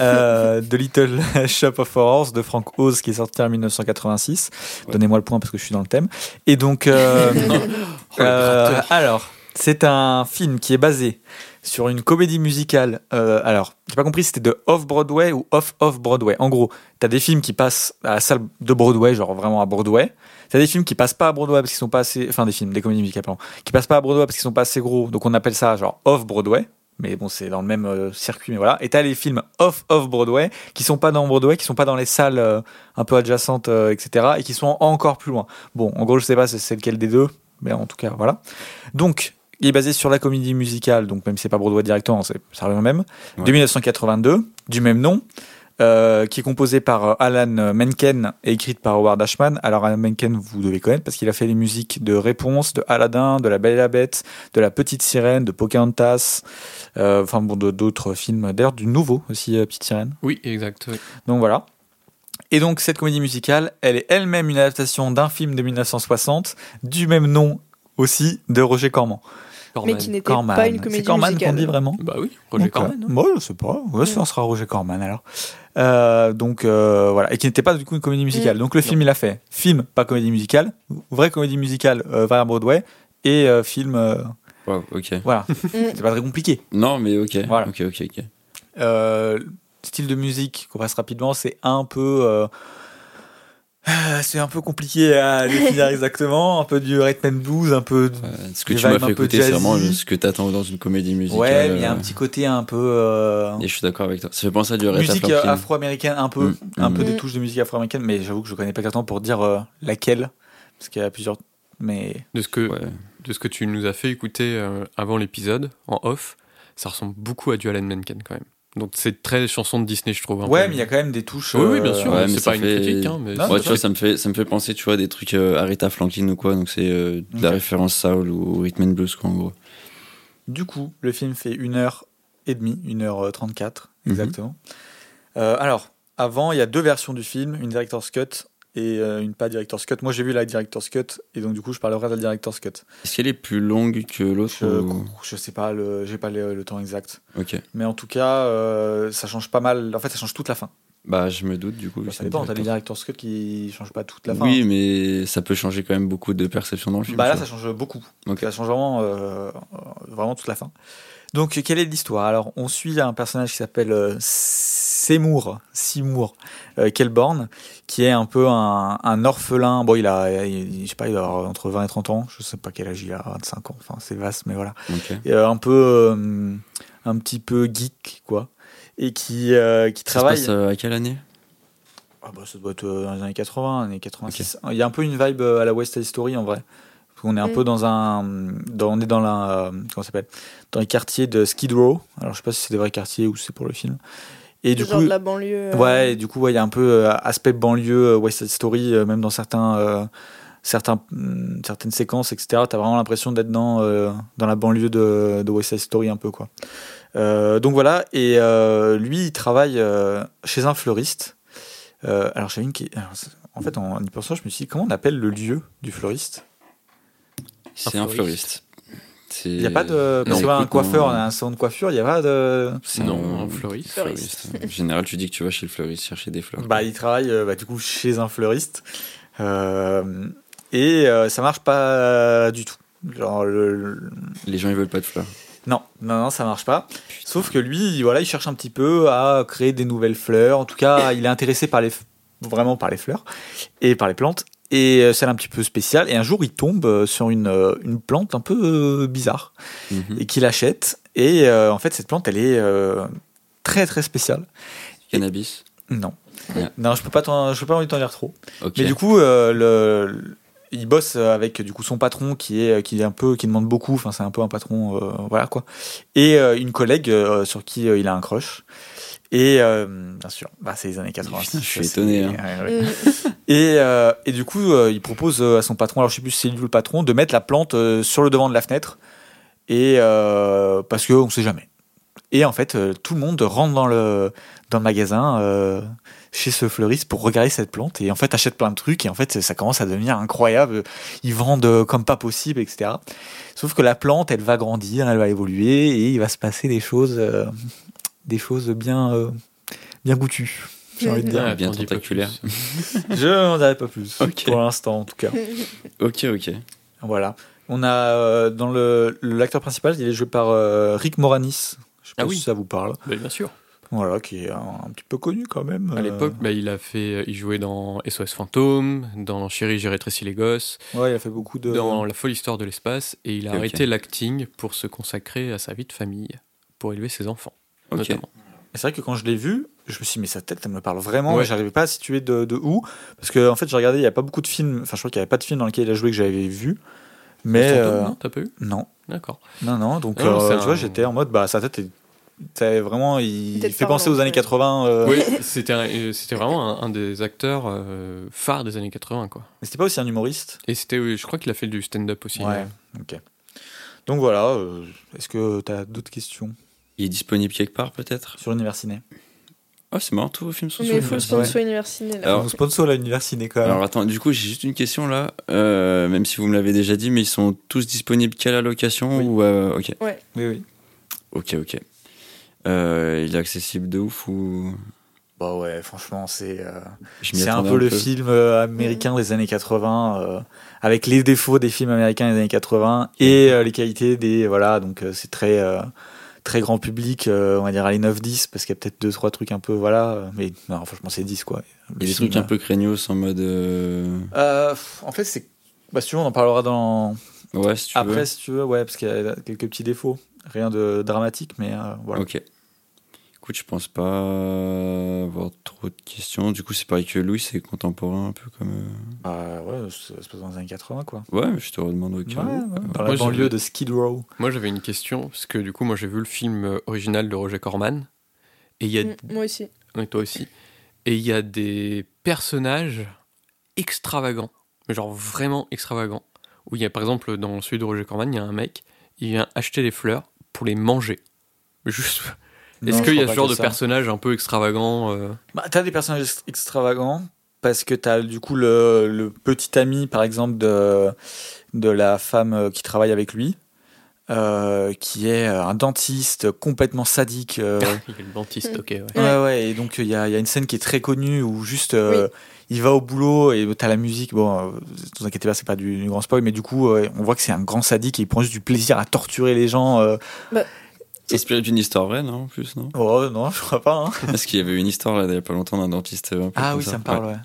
Euh, The Little Shop of Horrors de Frank Oz qui est sorti en 1986. Ouais. Donnez-moi le point parce que je suis dans le thème. Et donc, euh, euh, alors, c'est un film qui est basé sur une comédie musicale. Euh, alors, j'ai pas compris si c'était de off-Broadway ou off-off-Broadway? En gros, t'as des films qui passent à la salle de Broadway, genre vraiment à Broadway. T'as des films qui passent pas à Broadway parce qu'ils sont pas assez. Enfin, des films, des comédies musicales, pardon. Qui passent pas à Broadway parce qu'ils sont pas assez gros. Donc, on appelle ça genre off-Broadway. Mais bon, c'est dans le même euh, circuit, mais voilà. Et t'as les films off-off-Broadway qui sont pas dans Broadway, qui sont pas dans les salles euh, un peu adjacentes, euh, etc. Et qui sont encore plus loin. Bon, en gros, je sais pas c'est- c'est lequel des deux. Mais en tout cas, voilà. Donc, il est basé sur la comédie musicale, donc même si c'est pas Broadway directement, ça revient au même, Ouais. de 1982, du même nom, euh, qui est composé par euh, Alan Menken et écrite par Howard Ashman. Alors Alan Menken, vous devez connaître parce qu'il a fait les musiques de Réponse, de Aladdin, de La Belle et la Bête, de La Petite Sirène, de Pocahontas, euh, enfin bon, d'autres films, d'ailleurs du nouveau aussi, Petite Sirène. Oui, exact. oui. Donc voilà. Et donc cette comédie musicale, elle est elle-même une adaptation d'un film de 1960 du même nom aussi de Roger Corman. Mais Corman. qui n'était Corman. pas une C'est comédie Corman qu'on musicale. dit vraiment Bah oui, Roger Donc, Corman. Moi, je sais pas. Ouais, ça sera Roger Corman alors. Euh, donc euh, voilà, et qui n'était pas du coup une comédie musicale. Mm. Donc le film, il a fait film, pas comédie musicale, vraie comédie musicale euh, vers Broadway et euh, film. euh, Wow, ok. voilà, c'est pas très compliqué. Non, mais ok. Voilà. Ok, ok, ok. Euh, style de musique qu'on passe rapidement, c'est un peu. euh, c'est un peu compliqué à définir exactement, un peu du rhythm and blues, un peu. de- Euh, ce que Des tu m'as fait écouter, c'est vraiment ce que t'attends dans une comédie musicale. ouais, mais il y a un euh, petit côté un peu. euh, Et je suis d'accord avec toi. Ça fait penser à du musique euh, afro-américaine un peu Mm, un peu des Mm. touches de musique afro-américaine mais j'avoue que je connais pas exactement pour dire euh, laquelle parce qu'il y a plusieurs mais De ce que, Ouais. de ce que tu nous as fait écouter euh, avant l'épisode, en off, ça ressemble beaucoup à du Alan Menken quand même. Donc c'est très chanson de Disney, je trouve. ouais peu. mais il y a quand même des touches Oui, oui, bien euh, sûr. ouais, mais c'est pas une fait- critique, hein, mais Non, Ouais, tu vois, ça me fait, ça me fait penser, tu vois, des trucs euh, Aretha Franklin ou quoi. Donc c'est euh, de la référence soul ou rhythm and blues, quoi, en gros. du coup le film fait une heure et demie une heure euh, 34 Mhm. exactement Euh, alors avant il y a deux versions du film une director's cut et euh, une pas director's cut. Moi j'ai vu la director's cut et donc du coup je parlerai de la director's cut. Est-ce qu'elle est plus longue que l'autre je, ou- je sais pas le j'ai pas le, le temps exact. Ok. mais en tout cas euh, ça change pas mal. En fait ça change toute la fin Bah, je me doute, du coup. que ça dépend t'as les director's cut qui changent pas toute la fin Oui, hein. mais ça peut changer quand même beaucoup de perceptions dans le film. Bah là, ça change beaucoup. Ok. Ça change vraiment, euh, vraiment toute la fin. Donc, quelle est l'histoire? Alors, on suit un personnage qui s'appelle euh, Seymour, Seymour euh, Kelborn, qui est un peu un, un orphelin. Bon, il a, il- je sais pas, il a entre 20 et 30 ans. Je sais pas quel âge il a, 25 ans. Enfin, c'est vaste, mais voilà. vois. Ok. Et, euh, un peu, un petit peu geek, quoi. Et qui, euh, qui Ça se travaille. passe euh, à quelle année? Ah bah, ça doit être euh, dans les années 80, années 86. Il y a un peu une vibe euh, à la West Side Story en vrai. Qu'on est un Mm. peu dans un. Dans, on est dans la. euh, comment ça s'appelle? Dans les quartiers de Skid Row. Alors je sais pas si c'est des vrais quartiers ou si c'est pour le film. Et du genre coup. de la banlieue. Ouais, et du coup, ouais, il y a un peu euh, aspect banlieue, West Side Story, euh, même dans certains. euh, Certains, hum, certaines séquences, etc. T'as vraiment l'impression d'être dans, euh, dans la banlieue de, de West Side Story un peu quoi. Euh, donc voilà, et euh, lui il travaille euh, chez un fleuriste. Euh, alors j'ai une qui, alors, en fait en y pensant je me suis dit comment on appelle le lieu du fleuriste? C'est Un fleuriste. Il n'y a pas de, parce Non, ouais, un coiffeur, on- a un salon de coiffure, il n'y a pas de. C'est Non, un fleuriste. Fleuriste. En général, tu dis que tu vas chez le fleuriste chercher des fleurs. Bah, il travaille euh, bah, du coup chez un fleuriste. Euh, et euh, ça marche pas du tout. Genre, le- le- Les gens, ils veulent pas de fleurs. Non, non, non, ça marche pas. Sauf que lui, voilà, il cherche un petit peu à créer des nouvelles fleurs. En tout cas, il est intéressé par les, vraiment par les fleurs et par les plantes. Et euh, celle un petit peu spéciale. Et un jour, il tombe euh, sur une, euh, une plante un peu bizarre Mhm. et qu'il achète. Et euh, en fait, cette plante, elle est, euh, très très spécial. Cannabis? Non. Ouais. Non, je peux pas, je peux pas t'en dire trop. Mais du coup, euh, le, il bosse avec du coup son patron qui est qui est un peu qui demande beaucoup. Enfin, c'est un peu un patron, euh, voilà quoi. Et euh, une collègue euh, sur qui euh, il a un crush. Et euh, bien sûr, bah, c'est les années 80. Putain, je suis étonné, hein. ouais, ouais. Et, euh, et du coup, euh, il propose à son patron, alors je sais plus si c'est lui ou le patron, de mettre la plante euh, sur le devant de la fenêtre. Et euh, parce qu'on sait jamais. Et en fait, euh, tout le monde rentre dans le, dans le magasin euh, chez ce fleuriste pour regarder cette plante. Et en fait, achète plein de trucs. Et en fait, ça commence à devenir incroyable. Ils vendent euh, comme pas possible, etc. Sauf que la plante, elle va grandir, elle va évoluer. Et il va se passer des choses, euh, des choses bien, euh, bien goûtues. J'ai envie de dire. Ah, bien pas tentaculaire. Je n'en dirai pas plus. Ok. Pour l'instant, en tout cas. Ok, ok. Voilà. On a euh, dans le l'acteur principal, il est joué par euh, Rick Moranis. Je sais pas Ah oui. si ça vous parle. Mais bien sûr. Voilà, qui est un, un petit peu connu quand même. À euh. l'époque, bah, il a fait, il jouait dans SOS Fantôme, dans Chérie, j'ai rétréci les gosses, Ouais, il a fait beaucoup de. dans La folle histoire de l'espace, et il a arrêté l'acting pour se consacrer à sa vie de famille, pour élever ses enfants, Ok. notamment. Et C'est vrai que quand je l'ai vu, je me suis dit, mais sa tête, elle me parle vraiment. Ouais. J'arrivais pas à situer de, de où. Parce que, en fait, j'ai regardé, il n'y a pas beaucoup de films. Enfin, je crois qu'il n'y avait pas de film dans lequel il a joué que j'avais vu. Mais. Euh, non T'as pas eu? non, D'accord. non, non. Donc, non, euh, tu vois, j'étais en mode, bah, sa tête est. c'est vraiment, il fait penser aux années ouais. 80. euh, Oui, c'était un- euh, c'était vraiment un, un des acteurs euh, phares des années 80, quoi. Mais c'était pas aussi un humoriste? Et c'était, oui, je crois qu'il a fait du stand-up aussi. Ouais, ok. Donc voilà, euh, est-ce que tu as d'autres questions? Il est disponible quelque part, peut-être? Sur l'univers ciné Oh, c'est marrant, tous vos films sont Mais il faut le sponsor universiné là. Alors- sponsor quand même. Alors attends, du coup j'ai juste une question là, euh, même si vous me l'avez déjà dit, mais ils sont tous disponibles qu'à la location Oui. ou euh, ok, oui, oui. ok, ok. Euh, il est accessible de ouf ou? Bah ouais, franchement, c'est euh, c'est un peu le film euh, américain des années 80, euh, avec les défauts des films américains des années 80 et les qualités des voilà, donc c'est très très grand public, on va dire allez 9-10 parce qu'il y a peut-être deux trois trucs un peu voilà, mais non, franchement c'est 10 quoi. Le y a des film, trucs un peu craignos en mode en fait c'est bah si tu veux on en parlera dans ouais si tu après veux. si tu veux ouais parce qu'il y a quelques petits défauts, rien de dramatique mais euh, voilà. Ok. Écoute, je pense pas avoir trop de questions. Du coup, c'est pareil que Louis, c'est contemporain un peu comme. euh, Bah ouais, ça se passe dans les années 80 quoi. Ouais, je te redemande au Ouais, cas où. ouais, Euh, dans Moi, la banlieue de Skid Row. Moi, j'avais une question, parce que du coup, moi, j'ai vu le film euh, original de Roger Corman, et il y a, Mm, Moi aussi. et toi aussi, et il y a des personnages extravagants, mais genre vraiment extravagants. Où il y a, par exemple, dans celui de Roger Corman, il y a un mec, il vient acheter des fleurs pour les manger. Juste. Est-ce qu'il y a ce genre de ça. personnage un peu extravagant euh, Bah, t'as des personnages ex- extravagants parce que t'as du coup le, le petit ami par exemple de, de la femme euh, qui travaille avec lui euh, qui est euh, un dentiste complètement sadique euh, Il est le dentiste, ok, ouais. ouais ouais et donc il y a, il y a une scène qui est très connue où juste euh, il va au boulot et t'as la musique bon euh, ne vous inquiétez pas c'est pas du, du grand spoil mais du coup euh, on voit que c'est un grand sadique et il prend juste du plaisir à torturer les gens euh. C'est inspiré d'une histoire vraie, non En plus, non? Oh non je crois pas hein. Parce qu'il y avait une histoire là, il y a pas longtemps d'un dentiste. un peu ah oui ça me parle ouais.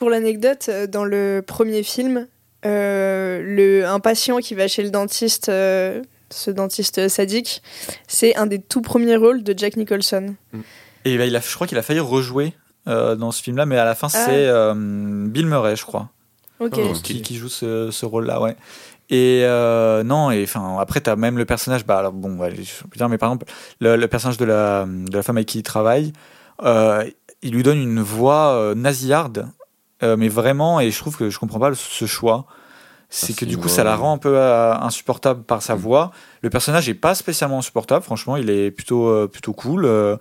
Pour l'anecdote, euh, dans le premier film, euh, le, un patient qui va chez le dentiste, euh, ce dentiste sadique, c'est un des tout premiers rôles de Jack Nicholson. Et bah, il a, je crois qu'il a failli rejouer euh, dans ce film-là, mais à la fin, Ah. c'est euh, Bill Murray, je crois, Ok. Oh. qui, qui joue ce, ce rôle-là, ouais. Et euh, non, et enfin, après, t'as même le personnage, bah, alors, bon, ouais, je peux dire, mais par exemple, le, le personnage de la, de la femme avec qui il travaille, euh, il lui donne une voix euh, nasillarde, euh, mais vraiment, et je trouve que je comprends pas le- ce choix. C'est Ah, que du coup, voix- ça la rend un peu euh, insupportable par sa Mm. voix. Le personnage est pas spécialement insupportable, franchement, il est plutôt, euh, plutôt cool. Euh,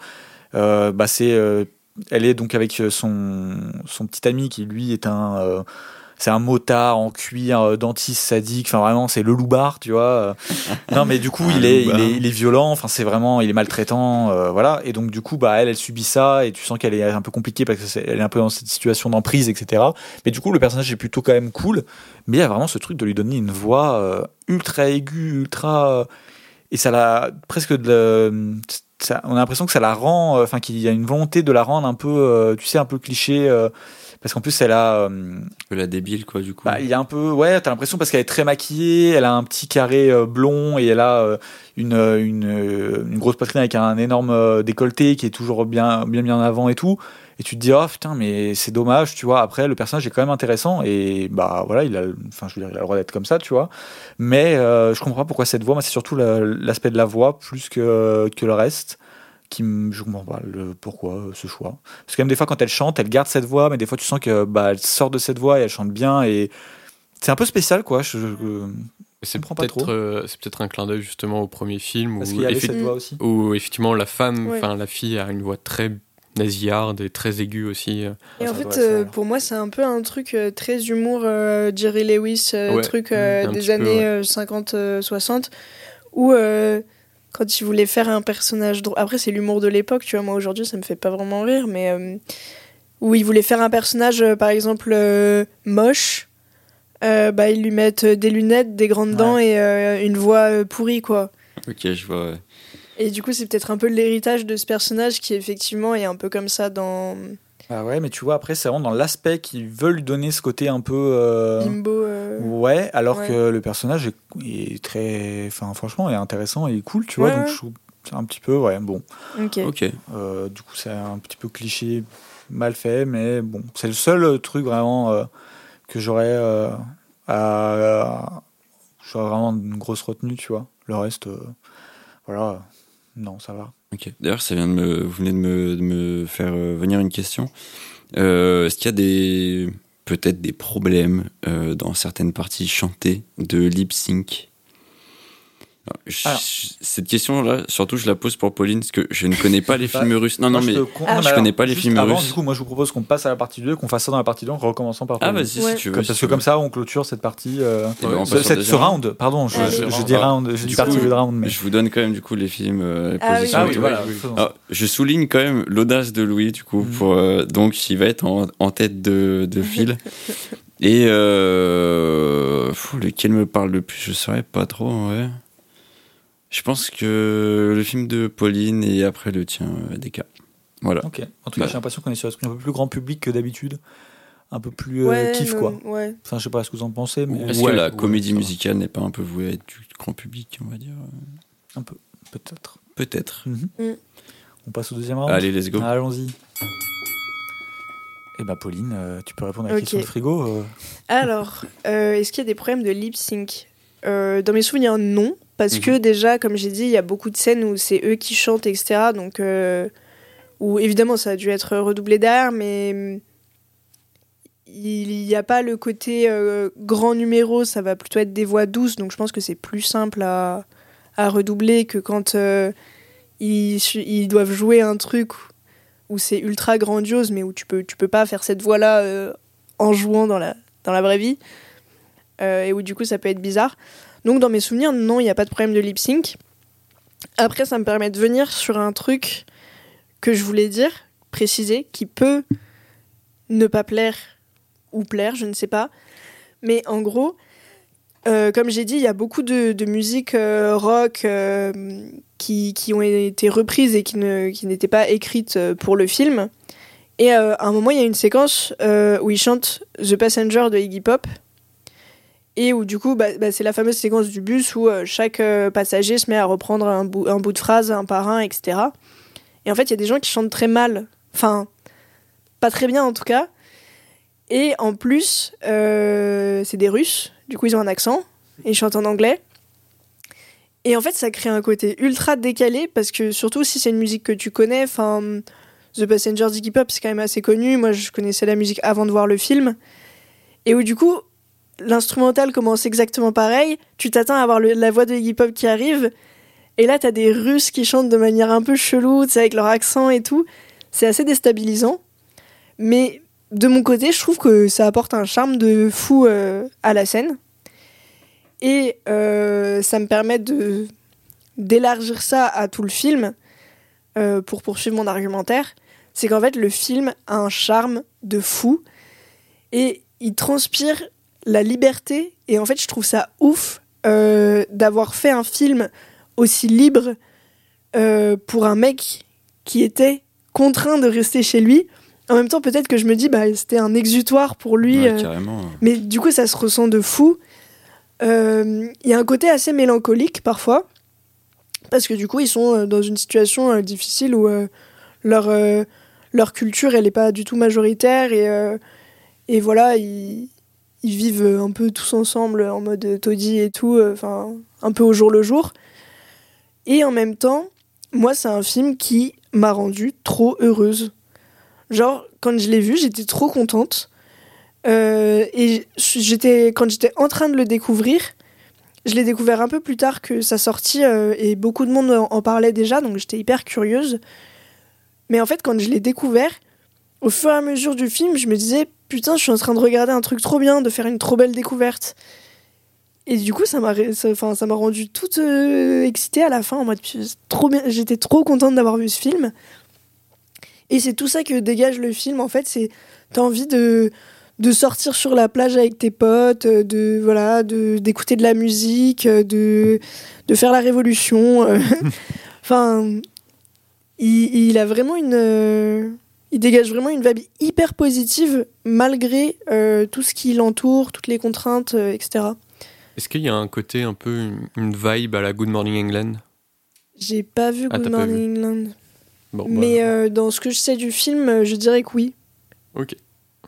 euh, bah, c'est, euh, elle est donc avec son, son petit ami qui lui est un, euh, c'est un motard en cuir, euh, dentiste sadique. Enfin vraiment, c'est le loupard, tu vois. Euh, non, mais du coup, il est, il est, il est violent. Enfin, c'est vraiment, il est maltraitant, euh, voilà. Et donc du coup, bah elle, elle subit ça et tu sens qu'elle est un peu compliquée parce que c'est- elle est un peu dans cette situation d'emprise, etc. Mais du coup, le personnage est plutôt quand même cool. Mais il y a vraiment ce truc de lui donner une voix euh, ultra aiguë, ultra euh, et ça la presque de ça- on a l'impression que ça la rend euh, enfin qu'il y a une volonté de la rendre un peu euh, tu sais un peu cliché euh, parce qu'en plus elle a euh, la débile, quoi, du coup. bah, il y a un peu ouais t'as l'impression parce qu'elle est très maquillée elle a un petit carré euh, blond et elle a euh, une, une, une grosse poitrine avec un énorme décolleté qui est toujours bien, bien bien en avant et tout. Et tu te dis, oh putain, mais c'est dommage, tu vois. Après, le personnage est quand même intéressant et bah voilà, il a, enfin, je veux dire, il a le droit d'être comme ça, tu vois. Mais je comprends pas pourquoi cette voix. Moi, c'est surtout l'aspect de la voix plus que, que le reste qui je comprends pas le pourquoi euh, ce choix parce que même des fois quand elle chante elle garde cette voix mais des fois tu sens que bah elle sort de cette voix et elle chante bien et c'est un peu spécial quoi je, c'est peut-être euh, c'est peut-être un clin d'œil justement au premier film parce où, y cette voix aussi. où effectivement la femme enfin la fille a une voix très nasillarde et très aiguë aussi et en fait euh, pour moi c'est un peu un truc très humour Jerry Lewis truc des années 50 60 où quand il voulait faire un personnage drôle. Après, c'est l'humour de l'époque, tu vois. Moi, aujourd'hui, ça me fait pas vraiment rire, mais. Euh, où il voulait faire un personnage, euh, par exemple, euh, moche. bah, ils lui mettent des lunettes, des grandes dents et une voix pourrie, quoi. Ok, je vois, Et du coup, c'est peut-être un peu l'héritage de ce personnage qui, effectivement, est un peu comme ça dans. Ah ouais, mais tu vois, après, c'est vraiment dans l'aspect qu'ils veulent donner ce côté un peu. Euh... Limbo. Euh, ouais, alors que le personnage est, très. Enfin, franchement, est intéressant et cool, tu vois. Donc, je trouve c'est un petit peu. Ouais, bon. Ok. Euh, du coup, c'est un petit peu cliché, mal fait, mais bon. C'est le seul truc vraiment euh, que j'aurais à. J'aurais vraiment une grosse retenue, tu vois. Le reste, voilà. Non, ça va. D'ailleurs, ça vient de me, vous venez de me, de me faire euh, venir une question. Euh, Est-ce qu'il y a des peut-être des problèmes euh, dans certaines parties chantées de lip sync? Cette question-là, surtout, je la pose pour Pauline, parce que je ne connais pas les films russes. Non, non, mais je, connais pas les films russes. Du coup, moi, je vous propose qu'on passe à la partie 2, qu'on fasse ça dans la partie 2 en recommençant par Ah, vas-y, si tu veux. Parce que comme ça, on clôture cette partie. Euh, cette, ce round, pardon, je, je, dis round, je dis partie de round. Mais... Je vous donne quand même, du coup, les films, euh, les ah positions. Ah, voilà, ah, je souligne quand même l'audace de Louis, du coup, mm. pour, euh, donc, il va être en, en tête de, de fil. Et euh, lequel me parle le plus, je saurais pas trop, ouais. Je pense que le film de Pauline et après le tien, euh, des cas. Voilà. Ok. En tout cas, bah. j'ai l'impression qu'on est sur un truc un peu plus grand public que d'habitude. Un peu plus euh, kiff, quoi. Ouais. Enfin, je sais pas ce que vous en pensez, mais. Est-ce que la comédie musicale n'est pas un peu vouée à être du grand public, on va dire Un peu. Peut-être. Peut-être. Mhm. Mm. On passe au deuxième round Allez, let's go. Allons-y. Eh ben, Pauline, euh, tu peux répondre à la question de frigo Alors, est-ce qu'il y a des problèmes de lip sync? Dans mes souvenirs, non. Parce mhm. que déjà, comme j'ai dit, il y a beaucoup de scènes où c'est eux qui chantent, etc. Donc, euh, où évidemment, ça a dû être redoublé derrière, mais mm, il n'y a pas le côté euh, grand numéro, ça va plutôt être des voix douces. Donc, je pense que c'est plus simple à, à, redoubler que quand euh, ils, ils, doivent jouer un truc où c'est ultra grandiose, mais où tu peux, tu peux pas faire cette voix-là en jouant dans la, dans la vraie vie. et où du coup, ça peut être bizarre. Donc dans mes souvenirs, non, il n'y a pas de problème de lip sync. Après, ça me permet de venir sur un truc que je voulais dire, préciser, qui peut ne pas plaire ou plaire, je ne sais pas. Mais en gros, euh, comme j'ai dit, il y a beaucoup de, musique euh, rock euh, qui, qui, ont été reprises et qui, ne, qui n'étaient pas écrites pour le film. Et à un moment, il y a une séquence où ils chantent The Passenger de Iggy Pop et où du coup bah, bah, c'est la fameuse séquence du bus où euh, chaque euh, passager se met à reprendre un bout, un bout de phrase un par un, etc. Et en fait il y a des gens qui chantent très mal, enfin pas très bien en tout cas. Et en plus euh, c'est des Russes, du coup ils ont un accent et ils chantent en anglais. Et en fait ça crée un côté ultra décalé parce que surtout si c'est une musique que tu connais, enfin The Passenger Ziggy Pop c'est quand même assez connu, moi je connaissais la musique avant de voir le film. Et où du coup l'instrumental commence exactement pareil, tu t'attends à avoir la voix de Iggy Pop qui arrive, et là t'as des Russes qui chantent de manière un peu chelou, avec leur accent et tout. C'est assez déstabilisant. Mais de mon côté, je trouve que ça apporte un charme de fou euh, à la scène. Et euh, ça me permet de d'élargir ça à tout le film euh, pour poursuivre mon argumentaire. C'est qu'en fait, le film a un charme de fou et il transpire la liberté. Et en fait, je trouve ça ouf euh, d'avoir fait un film aussi libre euh, pour un mec qui était contraint de rester chez lui. En même temps, peut-être que je me dis, bah, c'était un exutoire pour lui. Euh, mais du coup, ça se ressent de fou. Il y a un côté assez mélancolique parfois. Parce que du coup, ils sont dans une situation difficile où leur, leur culture, elle n'est pas du tout majoritaire et, et voilà, ils, ils vivent un peu tous ensemble en mode taudis et tout, enfin, un peu au jour le jour. Et en même temps, moi, c'est un film qui m'a rendue trop heureuse. Genre, quand je l'ai vu, j'étais trop contente. Euh, et j'étais, quand j'étais en train de le découvrir, je l'ai découvert un peu plus tard que sa sortie euh, et beaucoup de monde en, parlait déjà, donc j'étais hyper curieuse. Mais en fait, quand je l'ai découvert, au fur et à mesure du film, je me disais putain, je suis en train de regarder un truc trop bien, de faire une trop belle découverte. Et du coup, ça m'a, enfin, ça m'a rendu toute euh, excitée à la fin en mode trop bien. J'étais trop contente d'avoir vu ce film. Et c'est tout ça que dégage le film. En fait, c'est t'as envie de de sortir sur la plage avec tes potes, de voilà, de d'écouter de la musique, de de faire la révolution. enfin, il, a vraiment une il dégage vraiment une vibe hyper positive malgré euh, tout ce qui l'entoure, toutes les contraintes, etc. Est-ce qu'il y a un côté un peu une, vibe à la Good Morning England? J'ai pas vu ah, Good Morning England. Bah, Mais euh, dans ce que je sais du film, euh, je dirais que oui. Ok.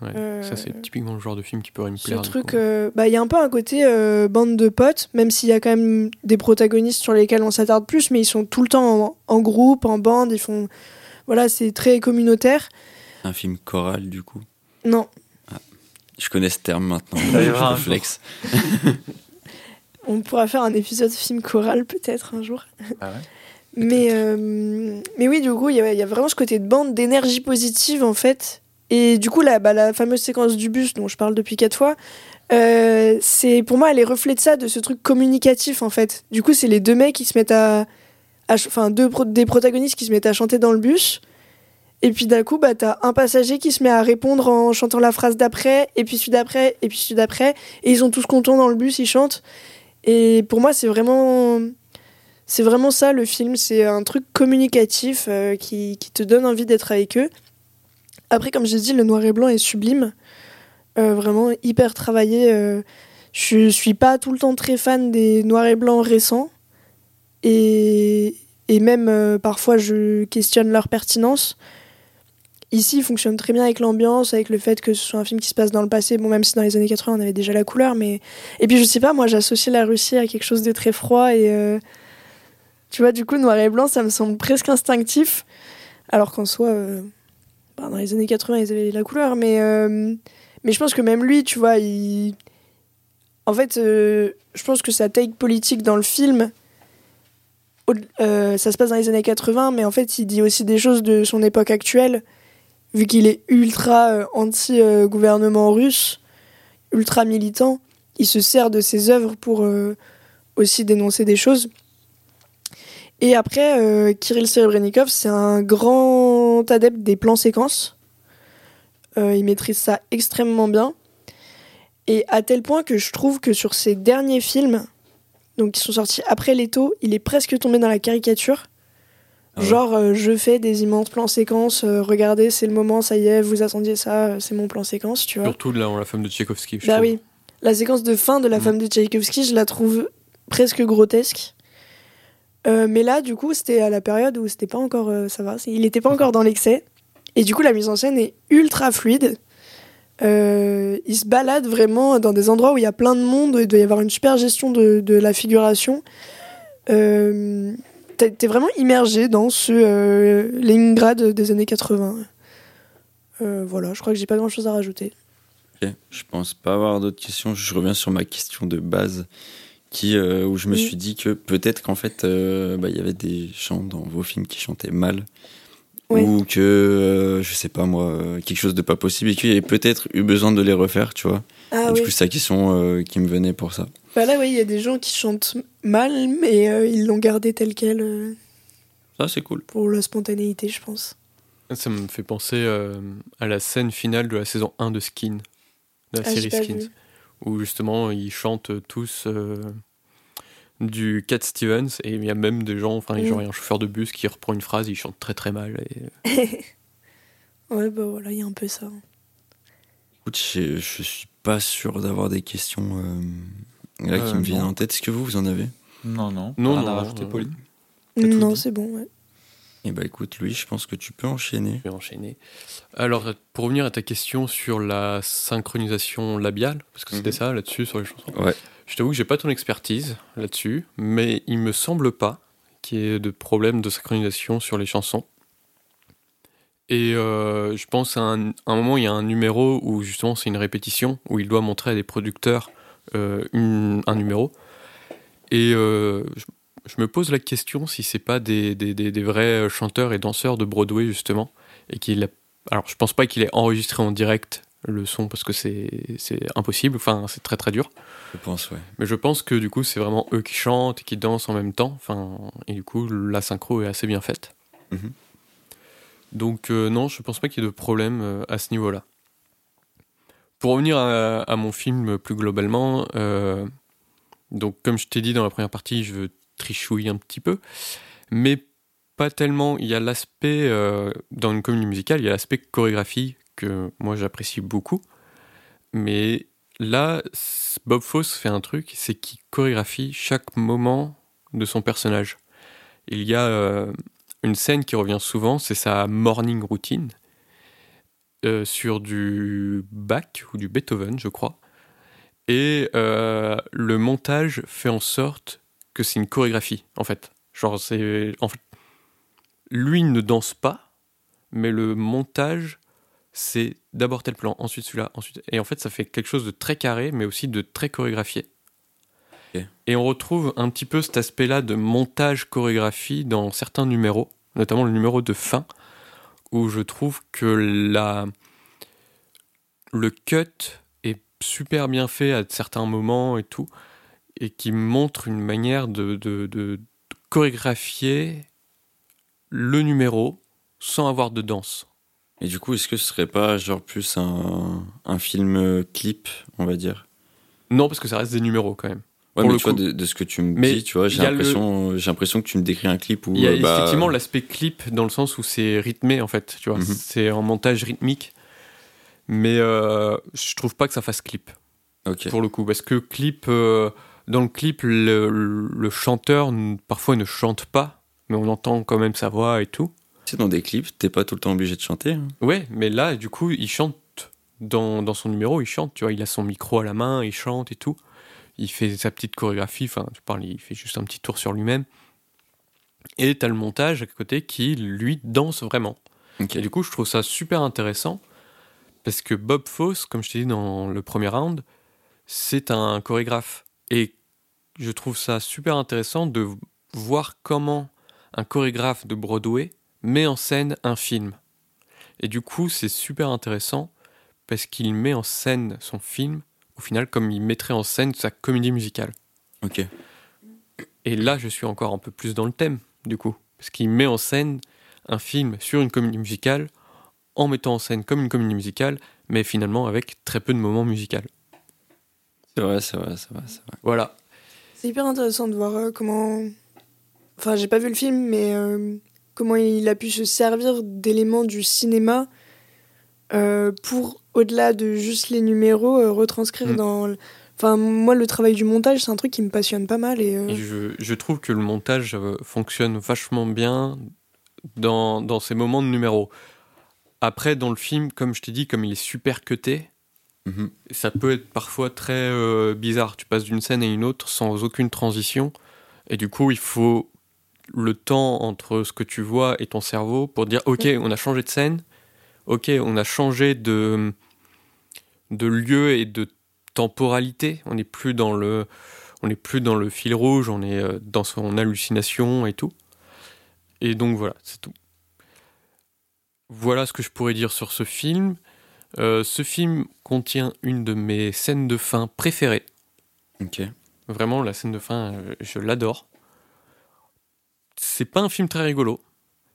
Ouais, ça c'est typiquement le genre de film qui pourrait me plaire. Ce truc, euh, bah il y a un peu un côté bande de potes, même s'il y a quand même des protagonistes sur lesquels on s'attarde plus, mais ils sont tout le temps en, groupe, en bande, ils font, voilà, c'est très communautaire. Un film choral du coup. Non. Ah, je connais ce terme maintenant. je flex. On pourra faire un épisode film choral peut-être un jour. Ah ouais mais, euh, mais oui, du coup, il y, a vraiment ce côté de bande, d'énergie positive en fait. Et du coup, la, bah, la fameuse séquence du bus dont je parle depuis quatre fois, euh, c'est pour moi, elle est reflet de ça, de ce truc communicatif en fait. Du coup, c'est les deux mecs qui se mettent à. Enfin, deux des protagonistes qui se mettent à chanter dans le bus. Et puis d'un coup, bah, t'as un passager qui se met à répondre en chantant la phrase d'après, et puis celui d'après, et puis celui d'après. Et ils sont tous contents dans le bus, ils chantent. Et pour moi, c'est vraiment, c'est vraiment ça le film. C'est un truc communicatif euh, qui, qui, te donne envie d'être avec eux. Après, comme j'ai dit, le noir et blanc est sublime, euh, vraiment hyper travaillé. Euh, je suis pas tout le temps très fan des noirs et blancs récents, et, et même parfois je questionne leur pertinence. Ici, il fonctionne très bien avec l'ambiance, avec le fait que ce soit un film qui se passe dans le passé. Bon, même si dans les années 80, on avait déjà la couleur, mais. Et puis, je sais pas, moi, j'associe la Russie à quelque chose de très froid et. Euh, tu vois, du coup, noir et blanc, ça me semble presque instinctif. Alors qu'en soi, euh, bah, dans les années 80, ils avaient la couleur, mais. Euh, mais je pense que même lui, tu vois, il. En fait, je pense que sa take politique dans le film. Ça se passe dans les années 80, mais en fait, il dit aussi des choses de son époque actuelle vu qu'il est ultra euh, anti-gouvernement russe, ultra militant, il se sert de ses œuvres pour euh, aussi dénoncer des choses. Et après, euh, Kirill Serebrennikov, c'est un grand adepte des plans séquences. il maîtrise ça extrêmement bien. Et à tel point que je trouve que sur ses derniers films, donc qui sont sortis après Leto, il est presque tombé dans la caricature. Ah Genre, euh, je fais des immenses plans séquences, euh, regardez, c'est le moment, ça y est, vous attendiez ça, euh, c'est mon plan séquence, tu vois. Surtout là, la femme de Tchaïkovski. Bah oui. La séquence de fin de la mm. femme de Tchaïkovski, je la trouve presque grotesque. mais là, du coup, c'était à la période où c'était pas encore. ça va, il était pas encore dans l'excès. Et du coup, la mise en scène est ultra fluide. Il se balade vraiment dans des endroits où il y a plein de monde, il doit y avoir une super gestion de, de la figuration. Euh, t'es vraiment immergé dans ce euh, Leningrad des années 80. Euh, voilà, je crois que j'ai pas grand chose à rajouter. Je pense pas avoir d'autres questions. Je reviens sur ma question de base qui, euh, où je me suis dit que peut-être qu'en fait, bah, il y avait des chants dans vos films qui chantaient mal. Ou que, je sais pas moi, quelque chose de pas possible et qu'il y avait peut-être eu besoin de les refaire, tu vois. Ah, du coup, c'est la question qui me venait pour ça. Bah là, oui, il y a des gens qui chantent mal, mais euh, ils l'ont gardé tel quel. Euh, ça, c'est cool. Pour la spontanéité, je pense. Ça me fait penser euh, à la scène finale de la saison 1 de Skin, de la ah, série Skins, où justement ils chantent tous du Cat Stevens, et il y a même des gens, enfin, genre, il y a un chauffeur de bus qui reprend une phrase, il chante très très mal. Et... ouais, bah voilà, il y a un peu ça. Écoute, je, je suis pas sûr d'avoir des questions là qui me euh, vient en tête. Est-ce que vous, vous en avez? Non, non. Non, on a rajouté Pauline? Non, c'est bon, ouais. Eh bah écoute, Louis, je pense que tu peux enchaîner. Je peux enchaîner. Alors, pour revenir à ta question sur la synchronisation labiale, parce que c'était mhm. ça là-dessus sur les chansons. Ouais. Je t'avoue que j'ai pas ton expertise là-dessus, mais il me semble pas qu'il y ait de problème de synchronisation sur les chansons. Et euh, je pense à un, moment, il y a un numéro où justement c'est une répétition, où il doit montrer à des producteurs euh, un numéro. Et euh, je, me pose la question si c'est pas des, des, des, vrais chanteurs et danseurs de Broadway justement, et qu'il alors je pense pas qu'il ait enregistré en direct le son parce que c'est impossible, enfin c'est très très dur. Je pense, ouais. Mais je pense que du coup c'est vraiment eux qui chantent et qui dansent en même temps, enfin, et du coup la synchro est assez bien faite. Mhm. Donc euh, non, je pense pas qu'il y ait de problème euh, à ce niveau-là. Pour revenir à, mon film plus globalement, euh, donc comme je t'ai dit dans la première partie, je veux trichouiller un petit peu, mais pas tellement. Il y a l'aspect, dans une comédie musicale, il y a l'aspect chorégraphie que moi j'apprécie beaucoup, mais là, Bob Fosse fait un truc, c'est qu'il chorégraphie chaque moment de son personnage. Il y a une scène qui revient souvent, c'est sa morning routine euh, sur du Bach ou du Beethoven, je crois. Et euh, le montage fait en sorte que c'est une chorégraphie, en fait. Genre, c'est. En fait, lui ne danse pas, mais le montage, c'est d'abord tel plan, ensuite celui-là, ensuite. Et en fait, ça fait quelque chose de très carré, mais aussi de très chorégraphié. Et on retrouve un petit peu cet aspect-là de montage-chorégraphie dans certains numéros, notamment le numéro de fin, où je trouve que la... le cut est super bien fait à certains moments et tout, et qui montre une manière de, de, de chorégraphier le numéro sans avoir de danse. Et du coup, est-ce que ce serait pas genre plus un, un film clip, on va dire? Non, parce que ça reste des numéros quand même. Ouais, mais tu vois, de, ce que tu me dis, tu vois, j'ai l'impression, j'ai l'impression que tu me décris un clip où. Il y a euh, bah, effectivement l'aspect clip dans le sens où c'est rythmé en fait, tu vois, mhm. c'est en montage rythmique. Mais euh, je trouve pas que ça fasse clip. Pour le coup, parce que clip, euh, dans le clip, le, le, chanteur parfois ne chante pas, mais on entend quand même sa voix et tout. C'est dans des clips, t'es pas tout le temps obligé de chanter. Hein. Ouais, mais là, du coup, il chante dans, dans son numéro, il chante, tu vois, il a son micro à la main, il chante et tout il fait sa petite chorégraphie, enfin, je parle, il fait juste un petit tour sur lui-même. Et t'as le montage à côté qui, lui, danse vraiment. Et du coup, je trouve ça super intéressant parce que Bob Fosse, comme je t'ai dit dans le premier round, c'est un chorégraphe. Et je trouve ça super intéressant de voir comment un chorégraphe de Broadway met en scène un film. Et du coup, c'est super intéressant parce qu'il met en scène son film au final, comme il mettrait en scène sa comédie musicale. Ok. Et là, je suis encore un peu plus dans le thème, du coup. Parce qu'il met en scène un film sur une comédie musicale en mettant en scène comme une comédie musicale, mais finalement avec très peu de moments musicaux. C'est vrai, c'est vrai, c'est vrai, c'est vrai. Voilà. C'est hyper intéressant de voir euh, comment. Enfin, j'ai pas vu le film, mais euh, comment il a pu se servir d'éléments du cinéma euh, pour au-delà de juste les numéros, euh, retranscrire mm. dans. Enfin, moi, le travail du montage, c'est un truc qui me passionne pas mal. Et, euh, je, je, trouve que le montage fonctionne vachement bien dans, dans ces moments de numéros. Après, dans le film, comme je t'ai dit, comme il est super cuté, mm-hmm. ça peut être parfois très bizarre. Tu passes d'une scène à une autre sans aucune transition. Et du coup, il faut le temps entre ce que tu vois et ton cerveau pour dire Ok, on a changé de scène ok, on a changé de, de lieu et de temporalité. On n'est plus dans le, on n'est plus dans le fil rouge, on est euh, dans son hallucination et tout. Et donc voilà, c'est tout. Voilà ce que je pourrais dire sur ce film. Euh, ce film contient une de mes scènes de fin préférées. Ok. Vraiment, la scène de fin, euh, je l'adore. C'est pas un film très rigolo.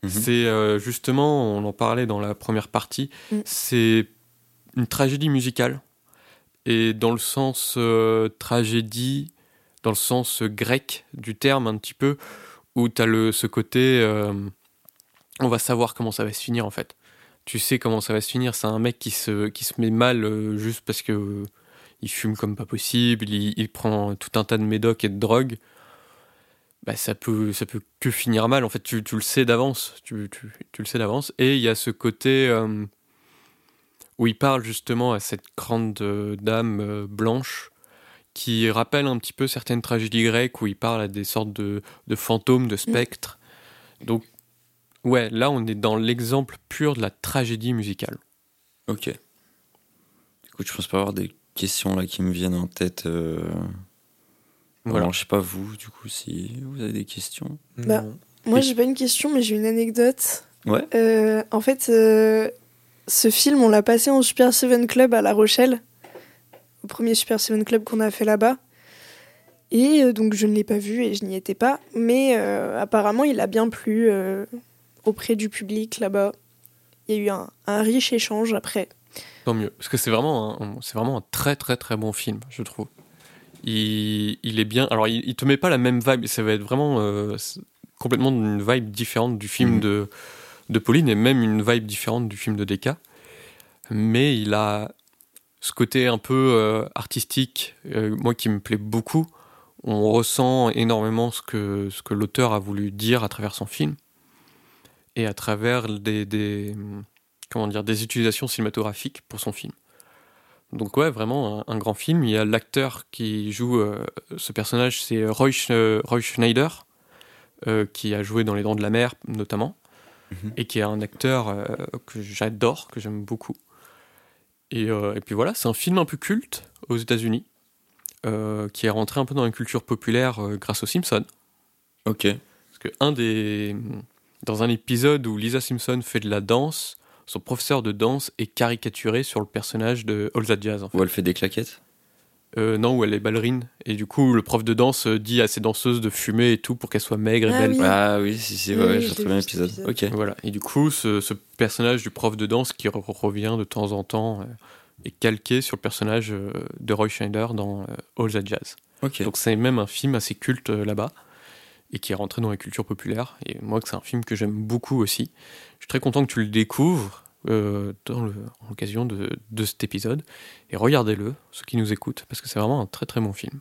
Mhm. C'est euh, justement, on en parlait dans la première partie, mm. c'est une tragédie musicale. Et dans le sens euh, tragédie, dans le sens grec du terme un petit peu, où tu as ce côté, euh, on va savoir comment ça va se finir en fait. Tu sais comment ça va se finir, c'est un mec qui se, qui se met mal juste parce que il fume comme pas possible, il, il, prend tout un tas de médocs et de drogues bah, ça peut ça peut que finir mal. En fait, tu, tu le sais d'avance, tu, tu, tu, le sais d'avance. Et il y a ce côté où il parle justement à cette grande dame blanche qui rappelle un petit peu certaines tragédies grecques où il parle à des sortes de, de fantômes, de mm. spectres. Donc, ouais, là, on est dans l'exemple pur de la tragédie musicale. Ok. Écoute, je pense pas avoir des questions là qui me viennent en tête. Euh... Voilà. je sais pas vous, du coup, si vous avez des questions. Bah, moi, j'ai pas une question, mais j'ai une anecdote. Ouais. Euh, en fait, euh, ce film, on l'a passé en Super Seven Club à La Rochelle premier Super Seven Club qu'on a fait là-bas. Et euh, donc je ne l'ai pas vu et je n'y étais pas, mais euh, apparemment il a bien plu euh, auprès du public là-bas. Il y a eu un, riche échange après. Tant mieux, parce que c'est vraiment, un, c'est vraiment un très très très bon film, je trouve. Il, il est bien. Alors il, te met pas la même vibe, ça va être vraiment complètement une vibe différente du film mhm. de, de Pauline et même une vibe différente du film de Deka. Mais il a ce côté un peu euh, artistique, euh, moi qui me plaît beaucoup. On ressent énormément ce que, ce que l'auteur a voulu dire à travers son film et à travers des, comment dire, des utilisations cinématographiques pour son film. Donc ouais, vraiment un, grand film. Il y a l'acteur qui joue euh, ce personnage, c'est Roy, Roy, Schneider, qui a joué dans Les Dents de la Mer notamment, mhm. et qui est un acteur que j'adore, que j'aime beaucoup. Euh, et, puis voilà, c'est un film un peu culte aux États-Unis, euh, qui est rentré un peu dans la culture populaire euh, grâce aux Simpsons. Ok. Parce que un des, dans un épisode où Lisa Simpson fait de la danse, son professeur de danse est caricaturé sur le personnage de All That Jazz. Où elle fait des claquettes? Euh, non, où elle est ballerine. Et du coup, le prof de danse dit à ses danseuses de fumer et tout pour qu'elles soient maigres et ah belles. Ah oui, si, si, ouais, j'ai trouvé l'épisode. Ok. Voilà. Et du coup, ce, personnage du prof de danse qui revient de temps en temps euh, est calqué sur le personnage euh, de Roy Schneider dans All That Jazz. Ok. Donc c'est même un film assez culte là-bas et qui est rentré dans la culture populaire. Et moi, c'est un film que j'aime beaucoup aussi. Je suis très content que tu le découvres euh, dans l'occasion de, de, cet épisode. Et regardez-le, ceux qui nous écoutent, parce que c'est vraiment un très très bon film.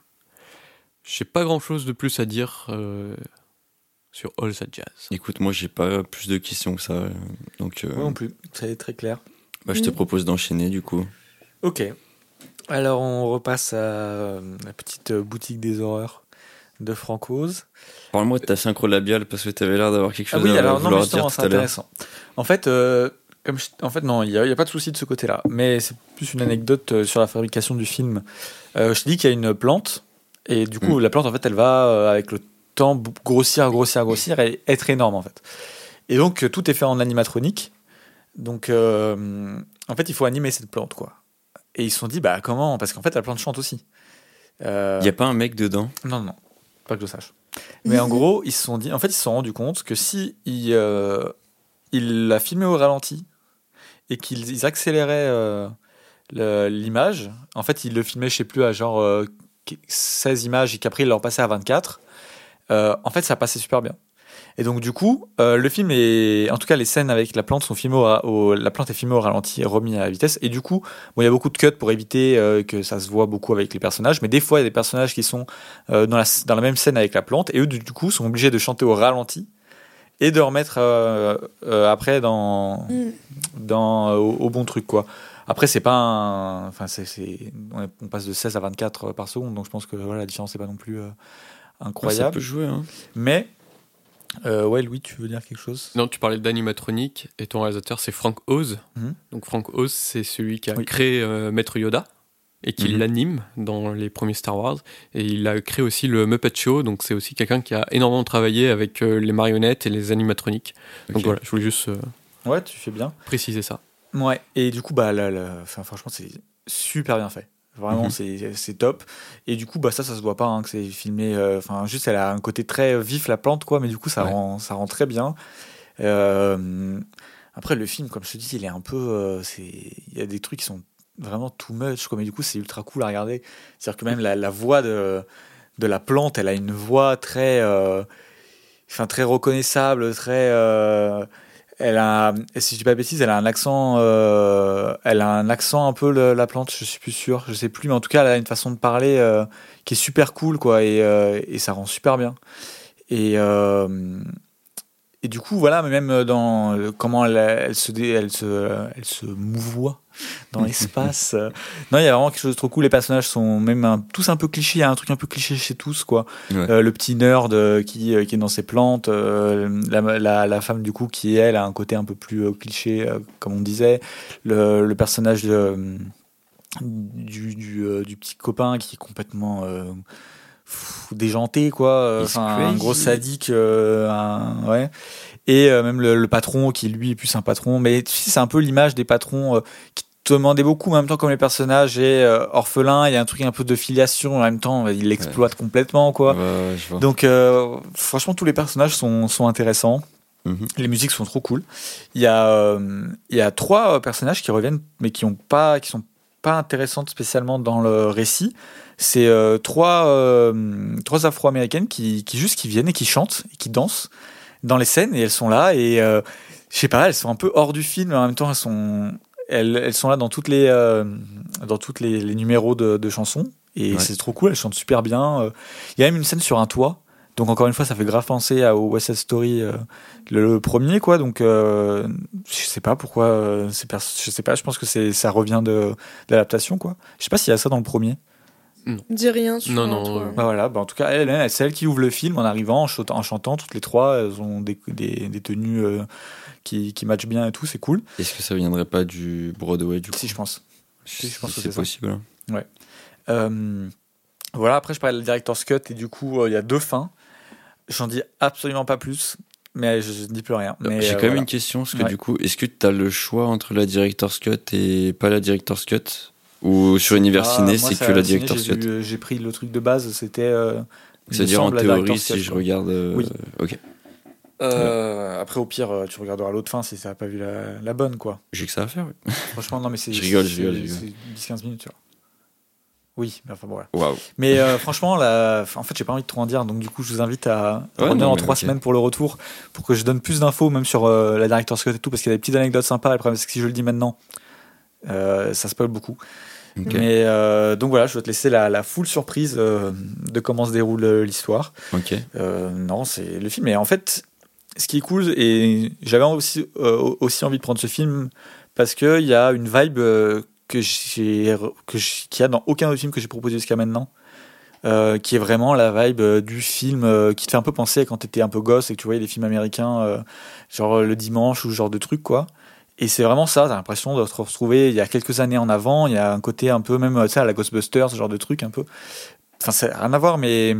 J'ai pas grand chose de plus à dire euh, sur All That Jazz. Écoute, moi j'ai pas plus de questions que ça. Donc, euh, Moi non plus, c'est très clair. Bah, je te mm. propose d'enchaîner du coup. Ok. Alors on repasse à la petite boutique des horreurs de Francose. Parle-moi de ta synchro labiale parce que tu avais l'air d'avoir quelque ah chose oui, à alors, vouloir non, dire tout à l'heure. En fait, en fait, non, il n'y a, pas de souci de ce côté-là. Mais c'est plus une anecdote euh, sur la fabrication du film. Euh, je dis qu'il y a une plante, et du coup, mm. la plante, en fait, elle va, euh, avec le temps, grossir, grossir, grossir, et être énorme, en fait. Et donc, tout est fait en animatronique. Donc, en fait, il faut animer cette plante, quoi. Et ils se sont dit, bah, comment? Parce qu'en fait, la plante chante aussi. Il n'y a pas un mec dedans? Non, non, pas que je sache. Mais en gros, ils se sont dit, en fait, ils se sont rendus compte que si il, il l'a filmé au ralenti, et qu'ils accéléraient euh, l'image. En fait, ils le filmaient, je sais plus, à genre 16 euh, images et qu'après ils leur passaient à 24. Euh, en fait, ça passait super bien. Et donc du coup, le film est, en tout cas les scènes avec la plante sont filmées au, la plante est filmée au ralenti et remis à la vitesse. Et du coup, bon, il y a beaucoup de cuts pour éviter que ça se voit beaucoup avec les personnages. Mais des fois, il y a des personnages qui sont dans, la, dans la même scène avec la plante et eux du coup sont obligés de chanter au ralenti et de remettre euh, euh, après dans, mm. dans, euh, au, bon truc quoi. Après c'est pas un, enfin c'est, on, passe de 16 à 24 par seconde donc je pense que voilà la différence n'est pas non plus incroyable. Ça peut jouer hein. Mais ouais Louis tu veux dire quelque chose? Non tu parlais d'animatronique et ton réalisateur c'est Frank Oz. Mm-hmm. Donc Frank Oz c'est celui qui a créé Maître Yoda et qui mhm. l'anime dans les premiers Star Wars. Et il a créé aussi le Muppet Show, donc c'est aussi quelqu'un qui a énormément travaillé avec euh, les marionnettes et les animatroniques. Donc voilà, je voulais juste euh, ouais, tu fais bien. préciser ça. Ouais, et du coup, bah, là, enfin, franchement, c'est super bien fait. Vraiment, mhm. c'est top. Et du coup, bah, ça, ça se voit pas hein, que c'est filmé. Euh, enfin, juste, elle a un côté très vif, la plante, quoi, mais du coup, ça, rend, ça rend très bien. après, le film, comme je te dis, il est un peu. Il y a des trucs qui sont vraiment too much, quoi. mais du coup, c'est ultra cool à regarder. C'est-à-dire que même la, la, voix de, de la plante, elle a une voix très, euh, enfin, très reconnaissable, très. Euh, elle a, si je dis pas bêtise, elle a un accent, euh, elle a un accent un peu la plante, je suis plus sûr, je sais plus, mais en tout cas, elle a une façon de parler qui est super cool, quoi, et, et ça rend super bien. Et, et du coup, voilà, même dans comment elle, elle se, elle se, elle se mouvoie dans l'espace. non, il y a vraiment quelque chose de trop cool. Les personnages sont même tous un peu clichés. Il y a un truc un peu cliché chez tous, quoi. le petit nerd qui, qui est dans ses plantes, la, la, la, femme du coup qui elle a un côté un peu plus cliché, comme on disait. Le, le personnage de du, du, euh, du, petit copain qui est complètement euh, déjanté, quoi. Euh, enfin, un gros sadique. Un, ouais. Et même le, patron qui, lui, est plus un patron. Mais tu sais, c'est un peu l'image des patrons qui te demandaient beaucoup, en même temps, comme les personnages est orphelin, il y a un truc un peu de filiation, en même temps, il l'exploite complètement, quoi. Donc, franchement, tous les personnages sont, sont intéressants. Mhm. Les musiques sont trop cool. Il y a, il y a trois personnages qui reviennent, mais qui ont pas, qui sont pas intéressante spécialement dans le récit. C'est euh, trois, euh, trois afro-américaines qui, qui, juste qui viennent et qui chantent et qui dansent dans les scènes et elles sont là et euh, je sais pas, elles sont un peu hors du film mais en même temps elles sont elles, elles sont là dans toutes les dans toutes les, les numéros de, de, chansons et c'est trop cool, elles chantent super bien. Il y a même une scène sur un toit donc encore une fois, ça fait grave penser à, au West Side Story, euh, le, premier, quoi. Donc euh, je sais pas pourquoi, euh, je sais pas. Je pense que c'est ça revient de, l'adaptation, quoi. Je sais pas s'il y a ça dans le premier. Non. Dis rien sur Non, non. Bah voilà, bah en tout cas, elle, elle c'est elle qui ouvre le film en arrivant, en, chantant, en chantant toutes les trois. Elles ont des, des, des tenues qui, qui matchent bien et tout, c'est cool. Est-ce que ça viendrait pas du Broadway, du coup Si, je pense. Si, je pense que c'est possible. Ouais. voilà, après, je parlais de director's cut et du coup, il y a deux fins. J'en dis absolument pas plus, mais je, ne dis plus rien. J'ai quand même une question, parce que du coup, est-ce que tu as le choix entre la Director's Cut et pas la Director's Cut? Ou sur Univers Ciné, c'est que la Director's Cut J'ai pris le truc de base, c'était. Euh, C'est-à-dire en théorie, si je regarde. Euh, oui. Ok. Euh, après, au pire, tu regarderas l'autre fin si ça n'a pas vu la, la bonne, quoi. J'ai que ça à faire, oui. Franchement, non, mais c'est. je rigole, je rigole. C'est 10-15 minutes, tu vois. Oui, mais enfin bon, Mais euh, franchement, là, en fait, j'ai pas envie de trop en dire, donc du coup, je vous invite à revenir dans trois semaines pour le retour, pour que je donne plus d'infos, même sur euh, la Director's Cut et tout, parce qu'il y a des petites anecdotes sympas. Le problème, c'est que si je le dis maintenant, euh, ça spoil beaucoup. Mais donc voilà, je vais te laisser la, la full surprise de comment se déroule l'histoire. Ok. non, c'est le film. Et en fait, ce qui est cool, et j'avais aussi, aussi envie de prendre ce film parce qu'il y a une vibe que j'ai que qu'il y a dans aucun autre film que j'ai proposé jusqu'à maintenant euh, qui est vraiment la vibe euh, du film euh, qui te fait un peu penser quand t'étais un peu gosse et que tu voyais les films américains genre le dimanche ou ce genre de truc quoi. Et c'est vraiment ça t'as l'impression de te retrouver il y a quelques années en avant il y a un côté un peu même sais à la Ghostbusters ce genre de truc un peu. Enfin c'est rien à voir mais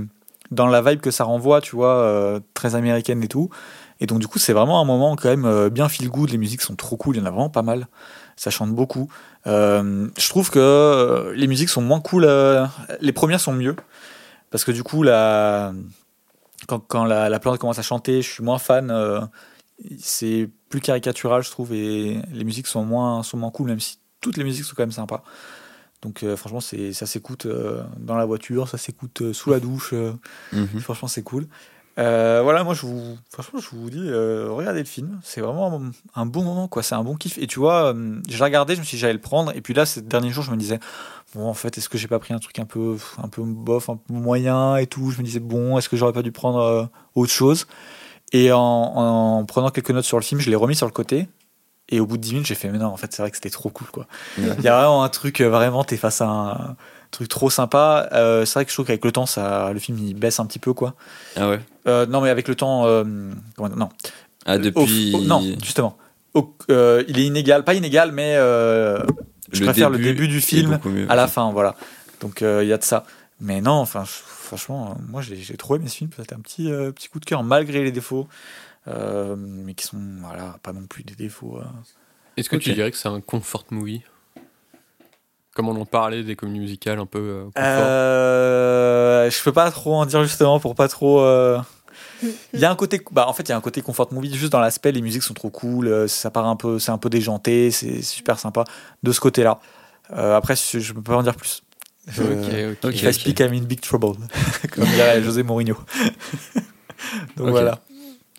dans la vibe que ça renvoie tu vois très américaine et tout. Et donc du coup c'est vraiment un moment quand même bien feel good. Les musiques sont trop cool il y en a vraiment pas mal ça chante beaucoup. Euh, je trouve que euh, les musiques sont moins cool. Euh, les premières sont mieux. Parce que du coup, la, quand, quand la, la, plante commence à chanter, je suis moins fan. c'est plus caricatural, je trouve, et les musiques sont moins, sont moins cool, même si toutes les musiques sont quand même sympas. Donc franchement, c'est, ça s'écoute dans la voiture, ça s'écoute sous la douche. Mhm. Franchement, c'est cool. Euh, voilà, moi je vous, franchement, je vous dis, euh, regardez le film, c'est vraiment un, bon moment, quoi. C'est un bon kiff. Et tu vois, euh, j'ai regardé, je me suis dit j'allais le prendre, et puis là, ces derniers jours, je me disais, bon, en fait, est-ce que j'ai pas pris un truc un peu, un peu bof, un peu moyen et tout? Je me disais, bon, est-ce que j'aurais pas dû prendre autre chose? Et en, en, prenant quelques notes sur le film, je l'ai remis sur le côté. Et au bout de 10 minutes, j'ai fait, mais non, en fait, c'est vrai que c'était trop cool, quoi. Il y a vraiment un truc, vraiment, t'es face à un truc trop sympa. Euh, c'est vrai que je trouve qu'avec le temps, ça, le film il baisse un petit peu quoi. Ah ouais. Euh, non mais avec le temps, euh, non. Ah depuis. non justement. il est inégal, pas inégal, mais je préfère le début du film à la fin, voilà. Donc il y a de ça. Mais non, enfin franchement, moi j'ai trop aimé ce film. C'était un petit petit coup de cœur malgré les défauts, mais qui sont voilà pas non plus des défauts. Est-ce que tu dirais que c'est un comfort movie? Comme on en parlait des comédies musicales un peu euh, euh, Je peux pas trop en dire justement pour pas trop. Euh, il y a un côté, bah en fait il y a un côté comfort movie juste dans l'aspect les musiques sont trop cool, euh, ça part un peu, c'est un peu déjanté, c'est super sympa de ce côté-là. après je peux pas en dire plus. ok, ok. okay, I speak I'm in big trouble, comme dirait José Mourinho. Donc voilà.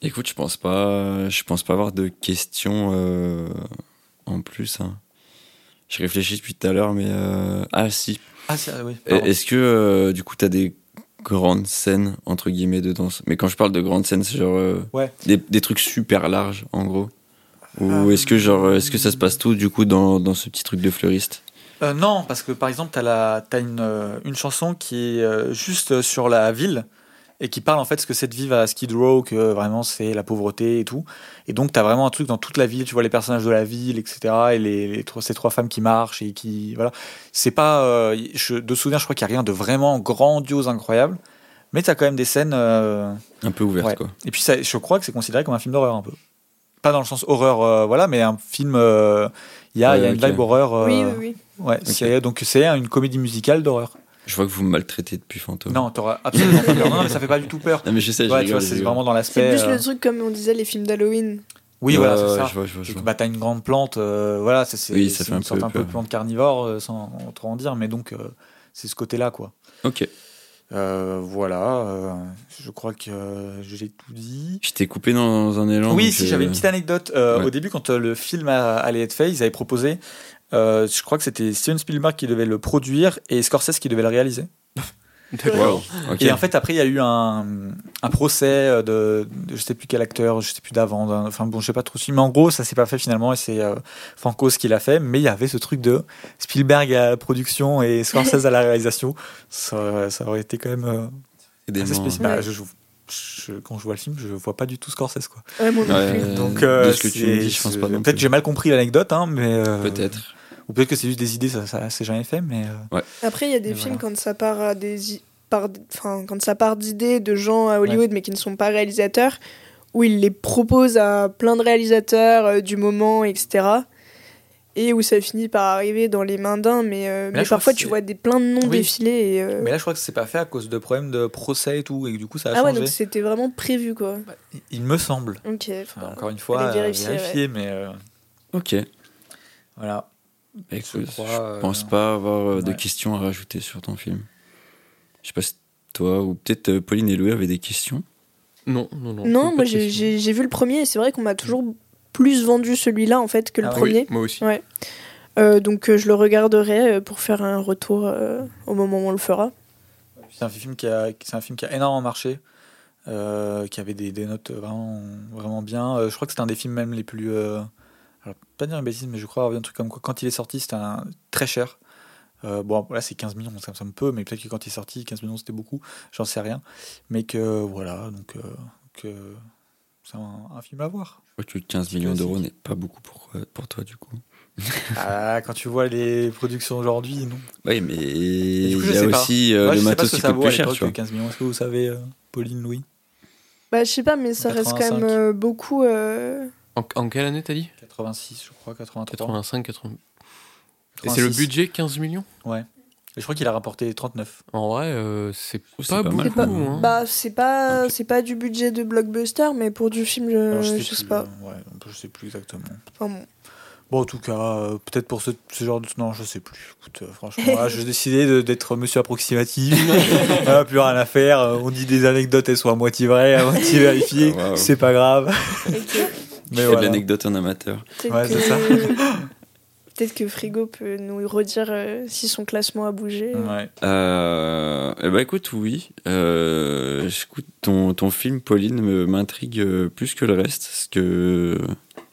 Écoute, je pense pas, je pense pas avoir de questions en plus. Hein. Je réfléchis depuis tout à l'heure, mais. Euh... Ah, si. Ah, oui. Est-ce que, euh, du coup, tu as des grandes scènes, entre guillemets, de danse? Mais quand je parle de grandes scènes, c'est genre euh, Ouais. des, des trucs super larges, en gros. Ou est-ce que, genre, est-ce que ça se passe tout, du coup, dans, dans ce petit truc de fleuriste? Non, parce que par exemple, tu as, une, une chanson qui est juste sur la ville et qui parle en fait ce que c'est de vivre à Skid Row, que vraiment c'est la pauvreté et tout. Et donc, tu as vraiment un truc dans toute la ville, tu vois les personnages de la ville, etc. Et les, les trois- ces trois femmes qui marchent et qui. Voilà. C'est pas. euh, je, de souvenir, je crois qu'il n'y a rien de vraiment grandiose, incroyable. Mais tu as quand même des scènes. euh, Un peu ouverte, Ouais. quoi. Et puis, ça, je crois que c'est considéré comme un film d'horreur un peu. Pas dans le sens horreur, euh, voilà, mais un film. euh, Il y, a, y une vibe horreur. euh, Oui, oui, oui. Ouais, c'est donc c'est une comédie musicale d'horreur. Je vois que vous me maltraitez depuis Fantôme. Non, t'auras absolument pas peur. Non, mais ça fait pas du tout peur. Non, mais je sais, Ouais, c'est vraiment dans C'est l'aspect. plus euh, le truc comme on disait les films d'Halloween. Oui, Ouais, voilà, c'est ça. je vois, je vois, je Et que, vois. bah, t'as une grande plante, euh, voilà, c'est c'est- Oui, c'est une sorte peu un peu de plante carnivore, euh, sans trop en dire, mais donc euh, c'est ce côté-là, quoi. Ok. Euh, voilà, euh, je crois que euh, j'ai tout dit. Je t'ai coupé dans un élan. Oui, si j'avais une petite anecdote. Euh, ouais. Au début, quand euh, le film allait être fait, ils avaient proposé, euh, je crois que c'était Steven Spielberg qui devait le produire et Scorsese qui devait le réaliser. Wow. Et en fait, après, il y a eu un, un procès euh, de, de je sais plus quel acteur, je sais plus d'avant. Enfin bon, je sais pas trop si, mais en gros, ça s'est pas fait finalement et c'est euh, Francos qui l'a fait. Mais il y avait ce truc de Spielberg à la production et Scorsese à la réalisation. Ça, ça aurait été quand même euh, assez spécial. Ouais. Bah, je- je- quand je vois le film, je vois pas du tout Scorsese quoi. Ouais, moi Donc euh, de ce que tu me c'est- dis, je pense c'est- pas non Peut-être j'ai mal compris l'anecdote, hein, mais euh, Peut-être. Ou peut-être que c'est juste des idées, ça, ça c'est jamais fait, mais euh, Après, il y a des films voilà. quand ça part à des par, enfin, quand ça part d'idées de gens à Hollywood mais qui ne sont pas réalisateurs, où ils les proposent à plein de réalisateurs euh, du moment, etc. Et où ça finit par arriver dans les mains d'un, mais, euh, mais parfois tu vois des plein de noms Oui. défiler. Et, euh, mais là je crois que c'est pas fait à cause de problèmes de procès et tout, et que du coup ça a ah ouais, changé. donc c'était vraiment prévu quoi. Il- Il me semble. Ok. Enfin, enfin, encore une fois, vérifier, mais euh, Ok. voilà. Écoute, Je crois, je euh, pense pas avoir euh, de questions à rajouter sur ton film. Je sais pas si toi ou peut-être euh, Pauline et Louis avaient des questions. Non, non, non. non, moi j'ai- vu le premier et c'est vrai qu'on m'a toujours plus vendu celui-là en fait que le Ah premier. Oui, moi aussi. Ouais. Euh, donc euh, je le regarderai pour faire un retour euh, au moment où on le fera. C'est un film qui a, c'est un film qui a énormément marché, euh, qui avait des, des notes vraiment, vraiment bien. Euh, je crois que c'était un des films même les plus. Alors, pas dire une bêtise, mais je crois avoir vu un truc comme quoi quand il est sorti, c'était un- très cher. Euh, bon, là c'est 15 millions, ça me semble peu, mais peut-être que quand il est sorti, 15 millions c'était beaucoup, j'en sais rien. Mais que voilà, donc euh, que c'est un, un film à voir. Je crois que 15 millions d'euros n'est pas beaucoup pour, euh, pour toi du coup. Ah, quand tu vois les productions aujourd'hui, non. Oui, mais il y a aussi euh, Ouais, le matos qui ça coûte plus cher, tu vois. 15 millions. Est-ce que vous savez, euh, Pauline, Louis? Bah je sais pas, mais ça reste quand 85. même euh, beaucoup. euh, En, en quelle année t'as dit? 86, je crois, 83. 85, 80. Et c'est le 86. budget 15 millions Ouais. Et je crois qu'il a rapporté 39. En vrai, euh, c'est Oh, c'est pas, pas beaucoup. mal, C'est pas- hein. Bah c'est pas c'est pas du budget de blockbuster, mais pour du film je, Alors, je sais sais plus, pas. euh, ouais, je sais plus exactement. Enfin, bon. Bon, en tout cas, euh, peut-être pour ce, ce genre de. Non, je sais plus. Écoute, euh, franchement, là, j'ai décidé d'être monsieur approximatif. Voilà, plus rien à faire. Euh, On dit des anecdotes, elles sont à moitié vraies, à moitié vérifiées. Waouh. C'est pas grave. Ok. Mais de l'anecdote en amateur. Peut-être Ouais, que... c'est ça. Peut-être que Frigo peut nous redire euh, si son classement a bougé. Ouais. Euh, eh ben écoute, oui. Euh, écoute, ton, ton film, Pauline, me- m'intrigue plus que le reste. Parce que,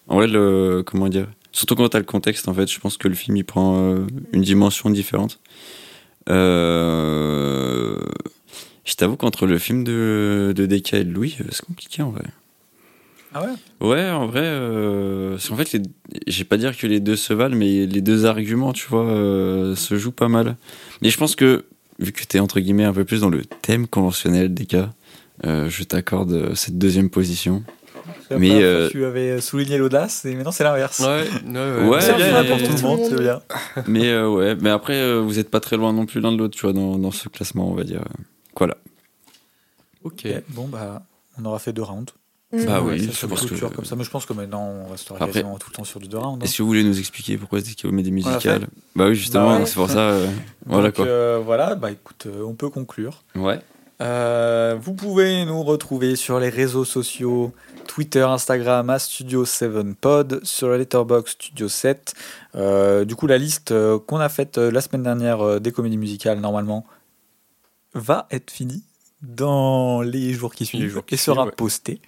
en vrai, le, comment dire Surtout quand t'as le contexte, en fait, je pense que le film, il prend euh, une dimension différente. Euh, je t'avoue qu'entre le film de, de Deka et de Louis, c'est compliqué, en vrai. Ah ouais Ouais, en vrai, euh, c'est en fait, les, je vais pas dire que les deux se valent, mais les deux arguments, tu vois, euh, se jouent pas mal. Mais je pense que, vu que t'es entre guillemets un peu plus dans le thème conventionnel des cas, euh, je t'accorde euh, cette deuxième position. Mais, euh, Tu avais souligné l'audace et maintenant c'est l'inverse. Ouais, ouais, Ouais, c'est bien, a pour ouais, tout le ouais. monde, c'est bien. mais euh, ouais, mais après, euh, vous êtes pas très loin non plus l'un de l'autre, tu vois, dans, dans ce classement, on va dire. Voilà. Ok. Ok, Bon, bah, on aura fait deux rounds. Bah oui, ça je pense que- comme ça. Mais je pense que maintenant, on restera Après- quasiment tout le temps sur du deux rounds. hein. Est-ce que vous voulez nous expliquer pourquoi c'est des l'a musicales Bah oui, justement, Bah ouais. c'est pour ça. euh, voilà Donc, quoi. euh, voilà, bah écoute, euh, on peut conclure. Ouais. Euh, vous pouvez nous retrouver sur les réseaux sociaux Twitter, Instagram à Studio7Pod, sur la Letterboxd Studio 7. Euh, du coup, la liste qu'on a faite la semaine dernière des comédies musicales, normalement, va être finie. Dans les jours qui suivent et sera posté.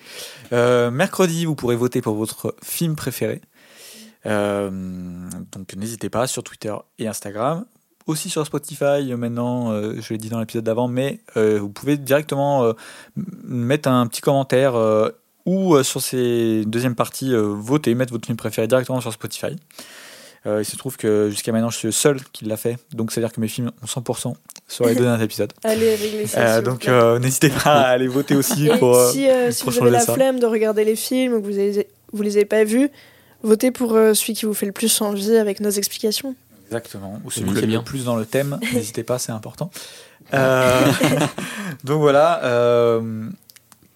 Euh, mercredi, vous pourrez voter pour votre film préféré. Euh, donc n'hésitez pas sur Twitter et Instagram. Aussi sur Spotify maintenant, euh, je l'ai dit dans l'épisode d'avant, mais vous pouvez directement mettre un petit commentaire ou sur ces deuxièmes parties, voter, mettre votre film préféré directement sur Spotify. Il se trouve que jusqu'à maintenant, je suis le seul qui l'a fait, donc c'est-à-dire que mes films ont 100% sur les deux derniers épisodes. Allez, réglez ça. donc n'hésitez pas à aller voter aussi pour. si, si vous avez la flemme de regarder les films ou que vous ne vous les avez pas vus, Votez pour euh, celui qui vous fait le plus envie avec nos explications. Exactement. Ou celui qui est le plus dans le thème. N'hésitez pas, c'est important. Euh, donc voilà.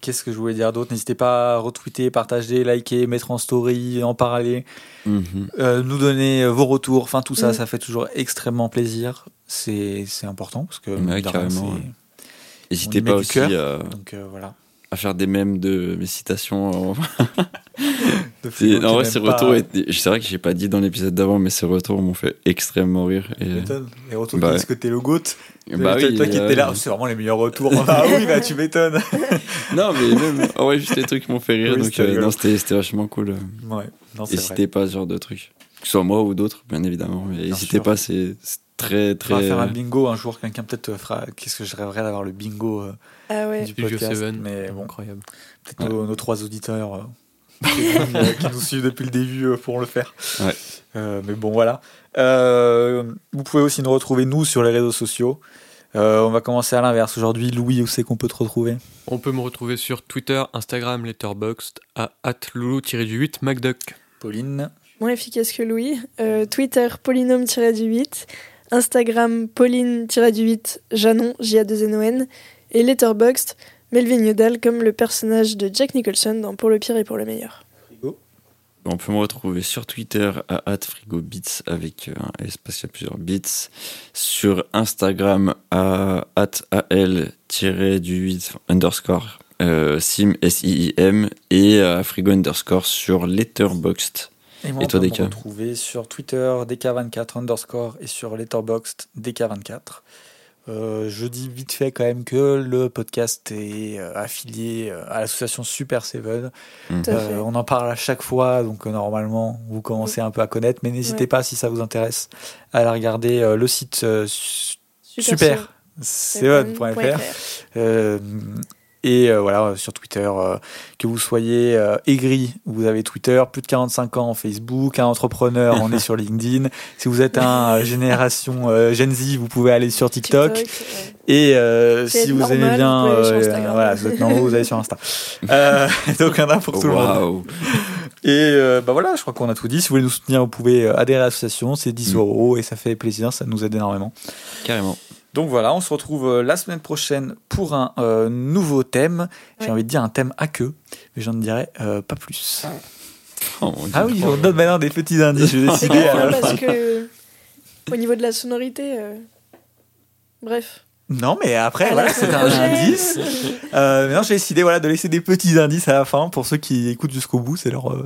Euh, qu'est-ce que je voulais dire d'autre? N'hésitez pas à retweeter, partager, liker, mettre en story, en parler, mhm. nous donner vos retours. Enfin, tout ça, mm. ça fait toujours extrêmement plaisir. C'est important parce que. carrément. N'hésitez pas aussi à... Donc, voilà. À faire des mèmes de mes citations. en vrai, ces retours, c'est vrai que j'ai pas dit dans l'épisode d'avant, mais ces retours m'ont fait extrêmement rire. Et... Les retours bah, qui disent que t'es le GOAT. Bah oui, toi qui étais là, c'est vraiment les meilleurs retours. ah oui, bah tu m'étonnes. non, mais même, en vrai, juste les trucs m'ont fait rire. donc, euh, non, c'était vachement cool. Ouais, N'hésitez pas ce genre de trucs. Que ce soit moi ou d'autres, bien évidemment. N'hésitez pas, c'est très, très. On va faire un bingo un jour. Quelqu'un peut-être fera. Qu'est-ce que je rêverais d'avoir le bingo euh, ah ouais. du podcast. Mais bon, incroyable. Peut-être nos, trois auditeurs. Euh, qui, nous suivent depuis le début euh, pour le faire. Euh, mais bon, voilà. Euh, vous pouvez aussi nous retrouver, nous, sur les réseaux sociaux. on va commencer à l'inverse. Aujourd'hui, Louis, où c'est qu'on peut te retrouver? On peut me retrouver sur Twitter, Instagram, Letterboxd, à atloulou-du-8 MacDuck. Pauline Moins efficace que Louis. Twitter, polynôme-du-8. Instagram, pauline-du-8 Janon, J-A-2-N-O-N. Et Letterboxd, Melvin Udall comme le personnage de Jack Nicholson dans Pour le pire et pour le meilleur. On peut me retrouver sur Twitter à @frigobits avec euh, un espace, il y a plusieurs bits. Sur Instagram à al-du8 underscore euh, sim S-I-I-M et à frigo underscore sur Letterboxd. Et moi, et toi, on peut me retrouver sur Twitter DK24 underscore et sur Letterboxd DK24. Euh, je dis vite fait quand même que le podcast est euh, affilié euh, à l'association Super Seven. Mmh. on en parle à chaque fois, donc normalement vous commencez un peu à connaître, mais n'hésitez pas si ça vous intéresse à aller regarder le site super, et euh, voilà, sur Twitter, euh, que vous soyez euh, aigri, vous avez Twitter, plus de 45 ans Facebook, un entrepreneur, on est sur LinkedIn. Si vous êtes un génération Gen Z, vous pouvez aller sur TikTok. Et si vous aimez bien, voilà, vous êtes normal, vous allez sur Insta. donc il y en a pour tout le monde. Et bah voilà, je crois qu'on a tout dit. Si vous voulez nous soutenir, vous pouvez adhérer à l'association, c'est 10 mm. euros et ça fait plaisir, ça nous aide énormément. Carrément. Donc voilà, on se retrouve euh, la semaine prochaine pour un euh, nouveau thème. J'ai envie de dire un thème à queue, mais j'en dirai euh, pas plus. Oh, ah oui, on donne maintenant des petits indices. Je vais décider Parce que au niveau de la sonorité, bref. Non, mais après, voilà, c'est un indice. maintenant, j'ai décidé voilà, de laisser des petits indices à la fin pour ceux qui écoutent jusqu'au bout. C'est leur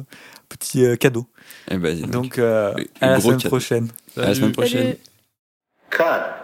petit cadeau. Eh ben, donc, à la semaine prochaine. À la semaine prochaine. Cut.